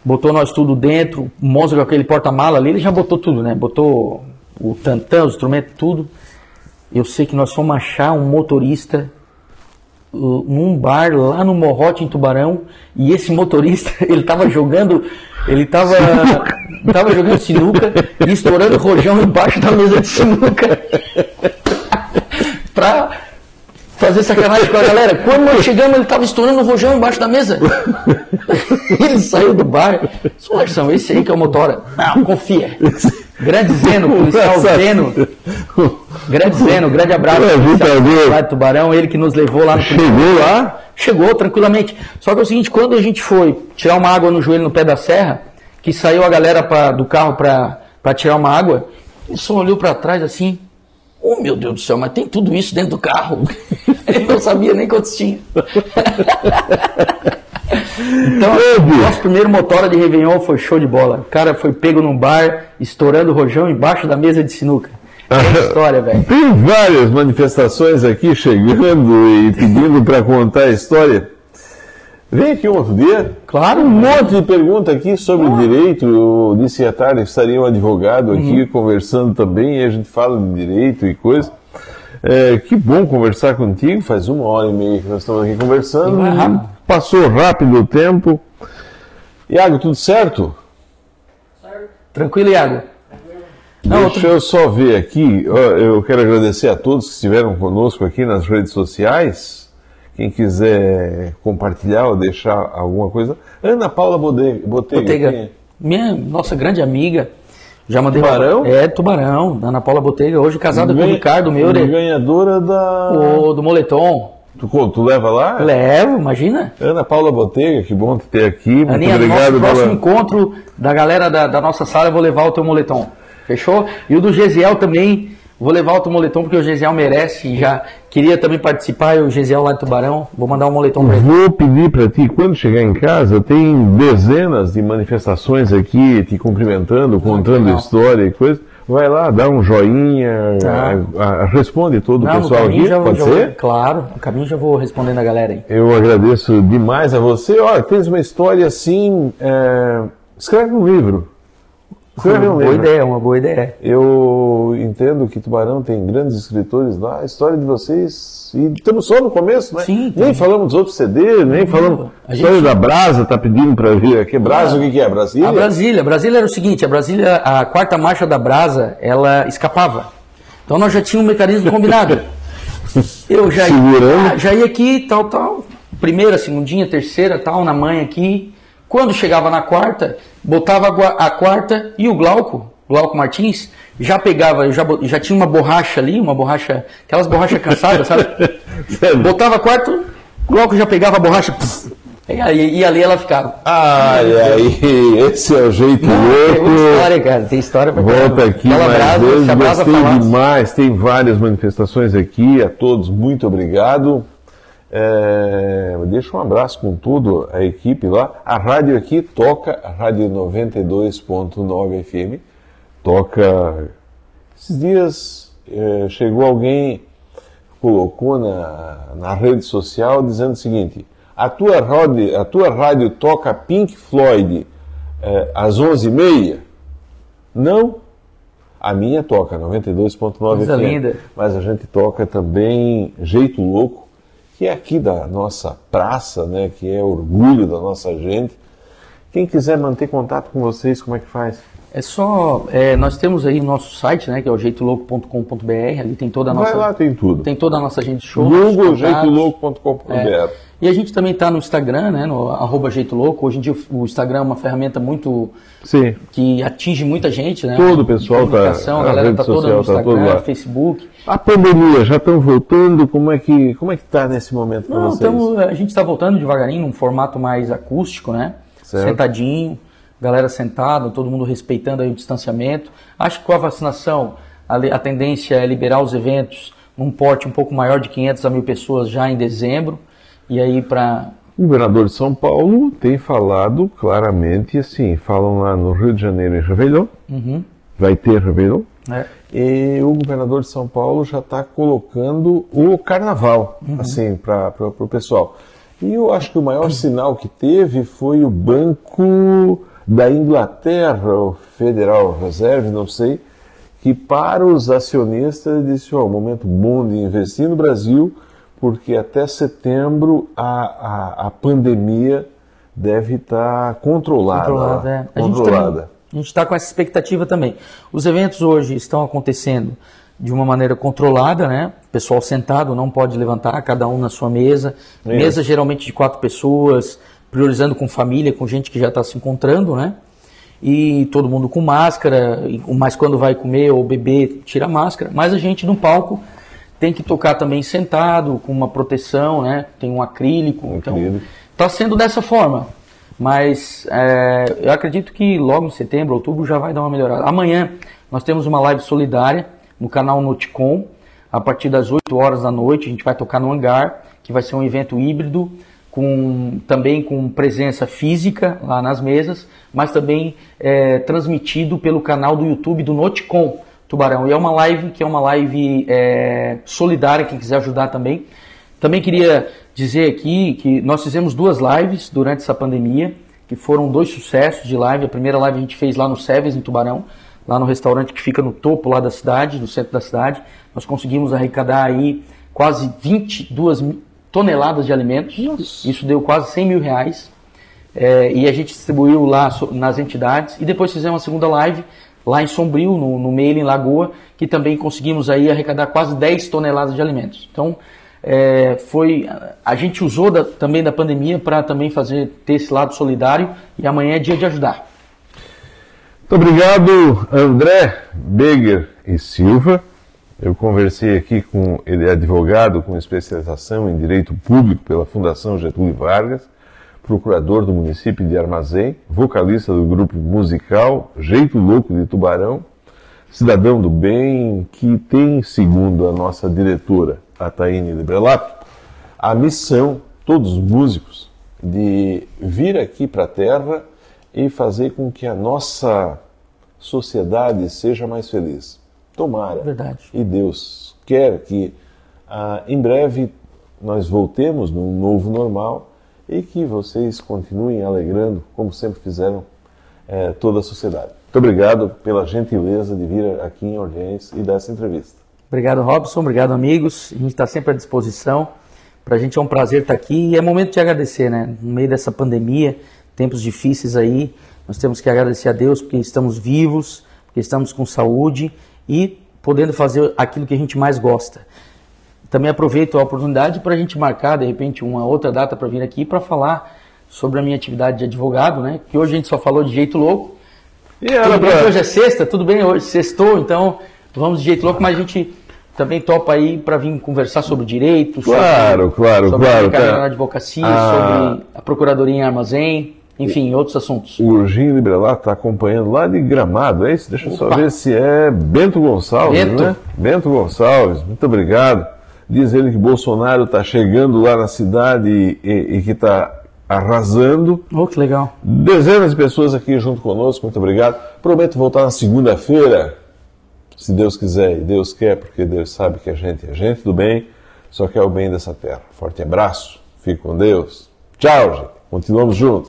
botou nós tudo dentro, o Monza com aquele porta-mala ali, ele já botou tudo, né? Botou o tantã, os instrumentos, tudo. Eu sei que nós fomos achar um motorista uh, num bar lá no Morrote, em Tubarão, e esse motorista, ele tava jogando, ele tava, tava jogando sinuca e estourando rojão embaixo da mesa de sinuca. pra fazer sacanagem com a galera. Quando nós chegamos, ele tava estourando rojão embaixo da mesa. ele saiu do bar. Larson, esse aí que é o motora. Não, confia. Grande Zeno, policial Zeno. Grande Zeno, grande abraço. Lá de Tubarão, ele que nos levou lá no Chegou lá? Chegou tranquilamente. Só que é o seguinte, quando a gente foi tirar uma água no joelho no pé da serra, que saiu a galera pra- do carro para tirar uma água, ele só olhou para trás assim. Oh meu Deus do céu, mas tem tudo isso dentro do carro. Ele não sabia nem quantos tinha. Então, nosso primeiro motora de Réveillon foi show de bola. O cara foi pego num bar, estourando o rojão embaixo da mesa de sinuca. Que história, velho. Tem várias manifestações aqui chegando e pedindo para contar a história. Vem aqui um outro dia. Claro. Um monte de pergunta aqui sobre direito. Eu disse à tarde que estaria um advogado aqui Uhum. conversando também e a gente fala de direito e coisa. É, que bom conversar contigo. Faz uma hora e meia que nós estamos aqui conversando. Rápido. Passou rápido o tempo. Iago, tudo certo? Tranquilo, Iago? Não, Deixa eu só ver aqui. Eu quero agradecer a todos que estiveram conosco aqui nas redes sociais. Quem quiser compartilhar ou deixar alguma coisa. Ana Paula Botega. quem é? Botega, minha nossa grande amiga. Já mandei Tubarão? É, Tubarão, da Ana Paula Botega, hoje casada com o Ganha- Ricardo Meure, Ganhadora da. o do moletom. Tu, tu leva lá? Levo, imagina. Ana Paula Botega, que bom te ter aqui. Muito Aninha, no obrigado nosso próximo encontro da galera da, da nossa sala, eu vou levar o teu moletom. Fechou? E o do Gesiel também, Vou levar outro moletom porque o Gesiel merece e já queria também participar, e o Gesiel lá de Tubarão. Vou mandar um moletom para ele. Vou pedir para ti, quando chegar em casa, tem dezenas de manifestações aqui te cumprimentando, contando legal. história e coisa. Vai lá, dá um joinha, Tá. a- a- responde todo o Não, no pessoal aqui, já, pode já ser? vou, claro, no caminho já vou respondendo a galera aí. Eu agradeço demais a você. Olha, tens uma história assim. é, Escreve um livro. Escreve um Boa ideia, uma boa ideia. Eu entendo que Tubarão tem grandes escritores lá. A história de vocês. E estamos só no começo, né? Sim, nem tem. falamos dos outros CD, nem falamos. A A história gente- da Brasa tá pedindo para vir aqui. Brasa, o que, que é? Brasília? A Brasília, a Brasília era o seguinte, a Brasília, a quarta marcha da Brasa, ela escapava. Então nós já tínhamos um mecanismo combinado. Eu já ia, já ia aqui, tal, tal, primeira, segundinha, terceira, tal, na manhã aqui. Quando chegava na quarta, botava a quarta e o Glauco, Glauco Martins, já pegava, já, já tinha uma borracha ali, uma borracha, aquelas borrachas cansadas, sabe? Botava a quarta, o Glauco já pegava a borracha, e, e ali ela ficava. Ai, ai, esse é o jeito Tem louco. história, cara. Tem história pra Volta aqui Aquela mais vezes, gostei demais. Tem várias manifestações aqui, a todos muito obrigado. É, deixa um abraço com tudo, a equipe lá. A rádio aqui toca, a rádio 92.9 FM, toca. Esses dias é, chegou alguém, colocou na, na rede social dizendo o seguinte: a tua, rádio, a tua rádio toca Pink Floyd é, às 11h30? Não. A minha toca 92.9 Coisa FM. linda. Mas a gente toca também Jeito Louco, que é aqui da nossa praça, né, que é orgulho da nossa gente. Quem quiser manter contato com vocês, como é que faz? É só. é, nós temos aí o nosso site, né? Que é o jeitoloco.com.br. Ali tem toda a nossa. Vai lá, tem tudo. Tem toda a nossa agenda de show. Google jeitolouco.com.br. É. E a gente também está no Instagram, né? No arroba Jeito Louco. Hoje em dia o Instagram é uma ferramenta muito. Sim. que atinge muita gente, né? Todo o pessoal tá- Comunicação, a A galera rede tá toda no tá Instagram, lá. Facebook. A pandemia, já estão voltando? Como é que como é que está nesse momento para Não, vocês? tamo, a gente está voltando devagarinho, num formato mais acústico, né? Certo. Sentadinho, galera sentada, todo mundo respeitando aí o distanciamento. Acho que com a vacinação, a, a tendência é liberar os eventos num porte um pouco maior de 500 a mil pessoas já em dezembro. E aí para O governador de São Paulo tem falado claramente assim, falam lá no Rio de Janeiro em Réveillon, vai ter Réveillon, né, e o governador de São Paulo já está colocando o carnaval, assim, para o pessoal. E eu acho que o maior sinal que teve foi o Banco da Inglaterra, o Federal Reserve, não sei, que para os acionistas disse, ó, um momento bom de investir no Brasil, porque até setembro a, a, a pandemia deve estar controlada. controlada. é. A gente controlada. também- A gente está com essa expectativa também. Os eventos hoje estão acontecendo de uma maneira controlada, né? O pessoal sentado não pode levantar, cada um na sua mesa. Mesa geralmente de quatro pessoas, priorizando com família, com gente que já está se encontrando, né? E todo mundo com máscara, mas quando vai comer ou beber, tira a máscara. Mas a gente no palco tem que tocar também sentado, com uma proteção, né? Tem um acrílico. então, acrílico. está sendo dessa forma. Mas é, eu acredito que logo em setembro, outubro já vai dar uma melhorada. Amanhã nós temos uma live solidária no canal Noticom, a partir das 8 horas da noite. A gente vai tocar no hangar, que vai ser um evento híbrido, com, também com presença física lá nas mesas, mas também é, transmitido pelo canal do YouTube do Noticom Tubarão. E é uma live que é uma live é, solidária, quem quiser ajudar também. Também queria dizer aqui que nós fizemos duas lives durante essa pandemia, que foram dois sucessos de live. A primeira live a gente fez lá no Seves, em Tubarão, lá no restaurante que fica no topo lá da cidade, no centro da cidade. Nós conseguimos arrecadar aí quase 22 mil toneladas de alimentos. Isso deu quase 100 mil reais. É, e a gente distribuiu lá nas entidades. E depois fizemos uma segunda live lá em Sombrio, no, no Meio, em Lagoa, que também conseguimos aí arrecadar quase 10 toneladas de alimentos. Então, é, foi a gente usou da- também da pandemia para também fazer ter esse lado solidário e amanhã é dia de ajudar. Muito obrigado, André Beger e Silva. Eu conversei aqui com ele é advogado com especialização em direito público pela Fundação Getúlio Vargas, procurador do município de Armazém, vocalista do grupo musical Jeito Louco de Tubarão, cidadão do bem que tem, segundo a nossa diretora, a Taine Librelato, a missão, todos os músicos, de vir aqui para a Terra e fazer com que a nossa sociedade seja mais feliz. Tomara. Verdade. E Deus quer que ah, em breve nós voltemos num novo normal e que vocês continuem alegrando, como sempre fizeram, eh, toda a sociedade. Muito obrigado pela gentileza de vir aqui em Orleans e dar essa entrevista. Obrigado, Robson. Obrigado, amigos. A gente está sempre à disposição. Para a gente é um prazer estar aqui e é momento de agradecer, né? No meio dessa pandemia, tempos difíceis aí, nós temos que agradecer a Deus porque estamos vivos, porque estamos com saúde e podendo fazer aquilo que a gente mais gosta. Também aproveito a oportunidade para a gente marcar, de repente, uma outra data para vir aqui para falar sobre a minha atividade de advogado, né? Que hoje a gente só falou de jeito louco. E era Tudo bem pra... hoje é sexta, tudo bem, hoje sextou, então vamos de jeito louco, mas a gente também topa aí para vir conversar sobre direito, Claro, sobre, claro, sobre claro, a carreira tá. na advocacia, Ah. sobre a procuradoria em armazém, enfim, outros assuntos. O Urginho Librelato está acompanhando lá de Gramado, é isso? Deixa eu só ver se é Bento Gonçalves, Bento. né? Bento Gonçalves, muito obrigado. Diz ele que Bolsonaro está chegando lá na cidade e, e que está arrasando. Oh, que legal. Dezenas de pessoas aqui junto conosco, muito obrigado. Prometo voltar na segunda-feira, se Deus quiser e Deus quer, porque Deus sabe que a gente é gente do bem, só quer o bem dessa terra. Forte abraço, fique com Deus. Tchau, gente. Continuamos juntos.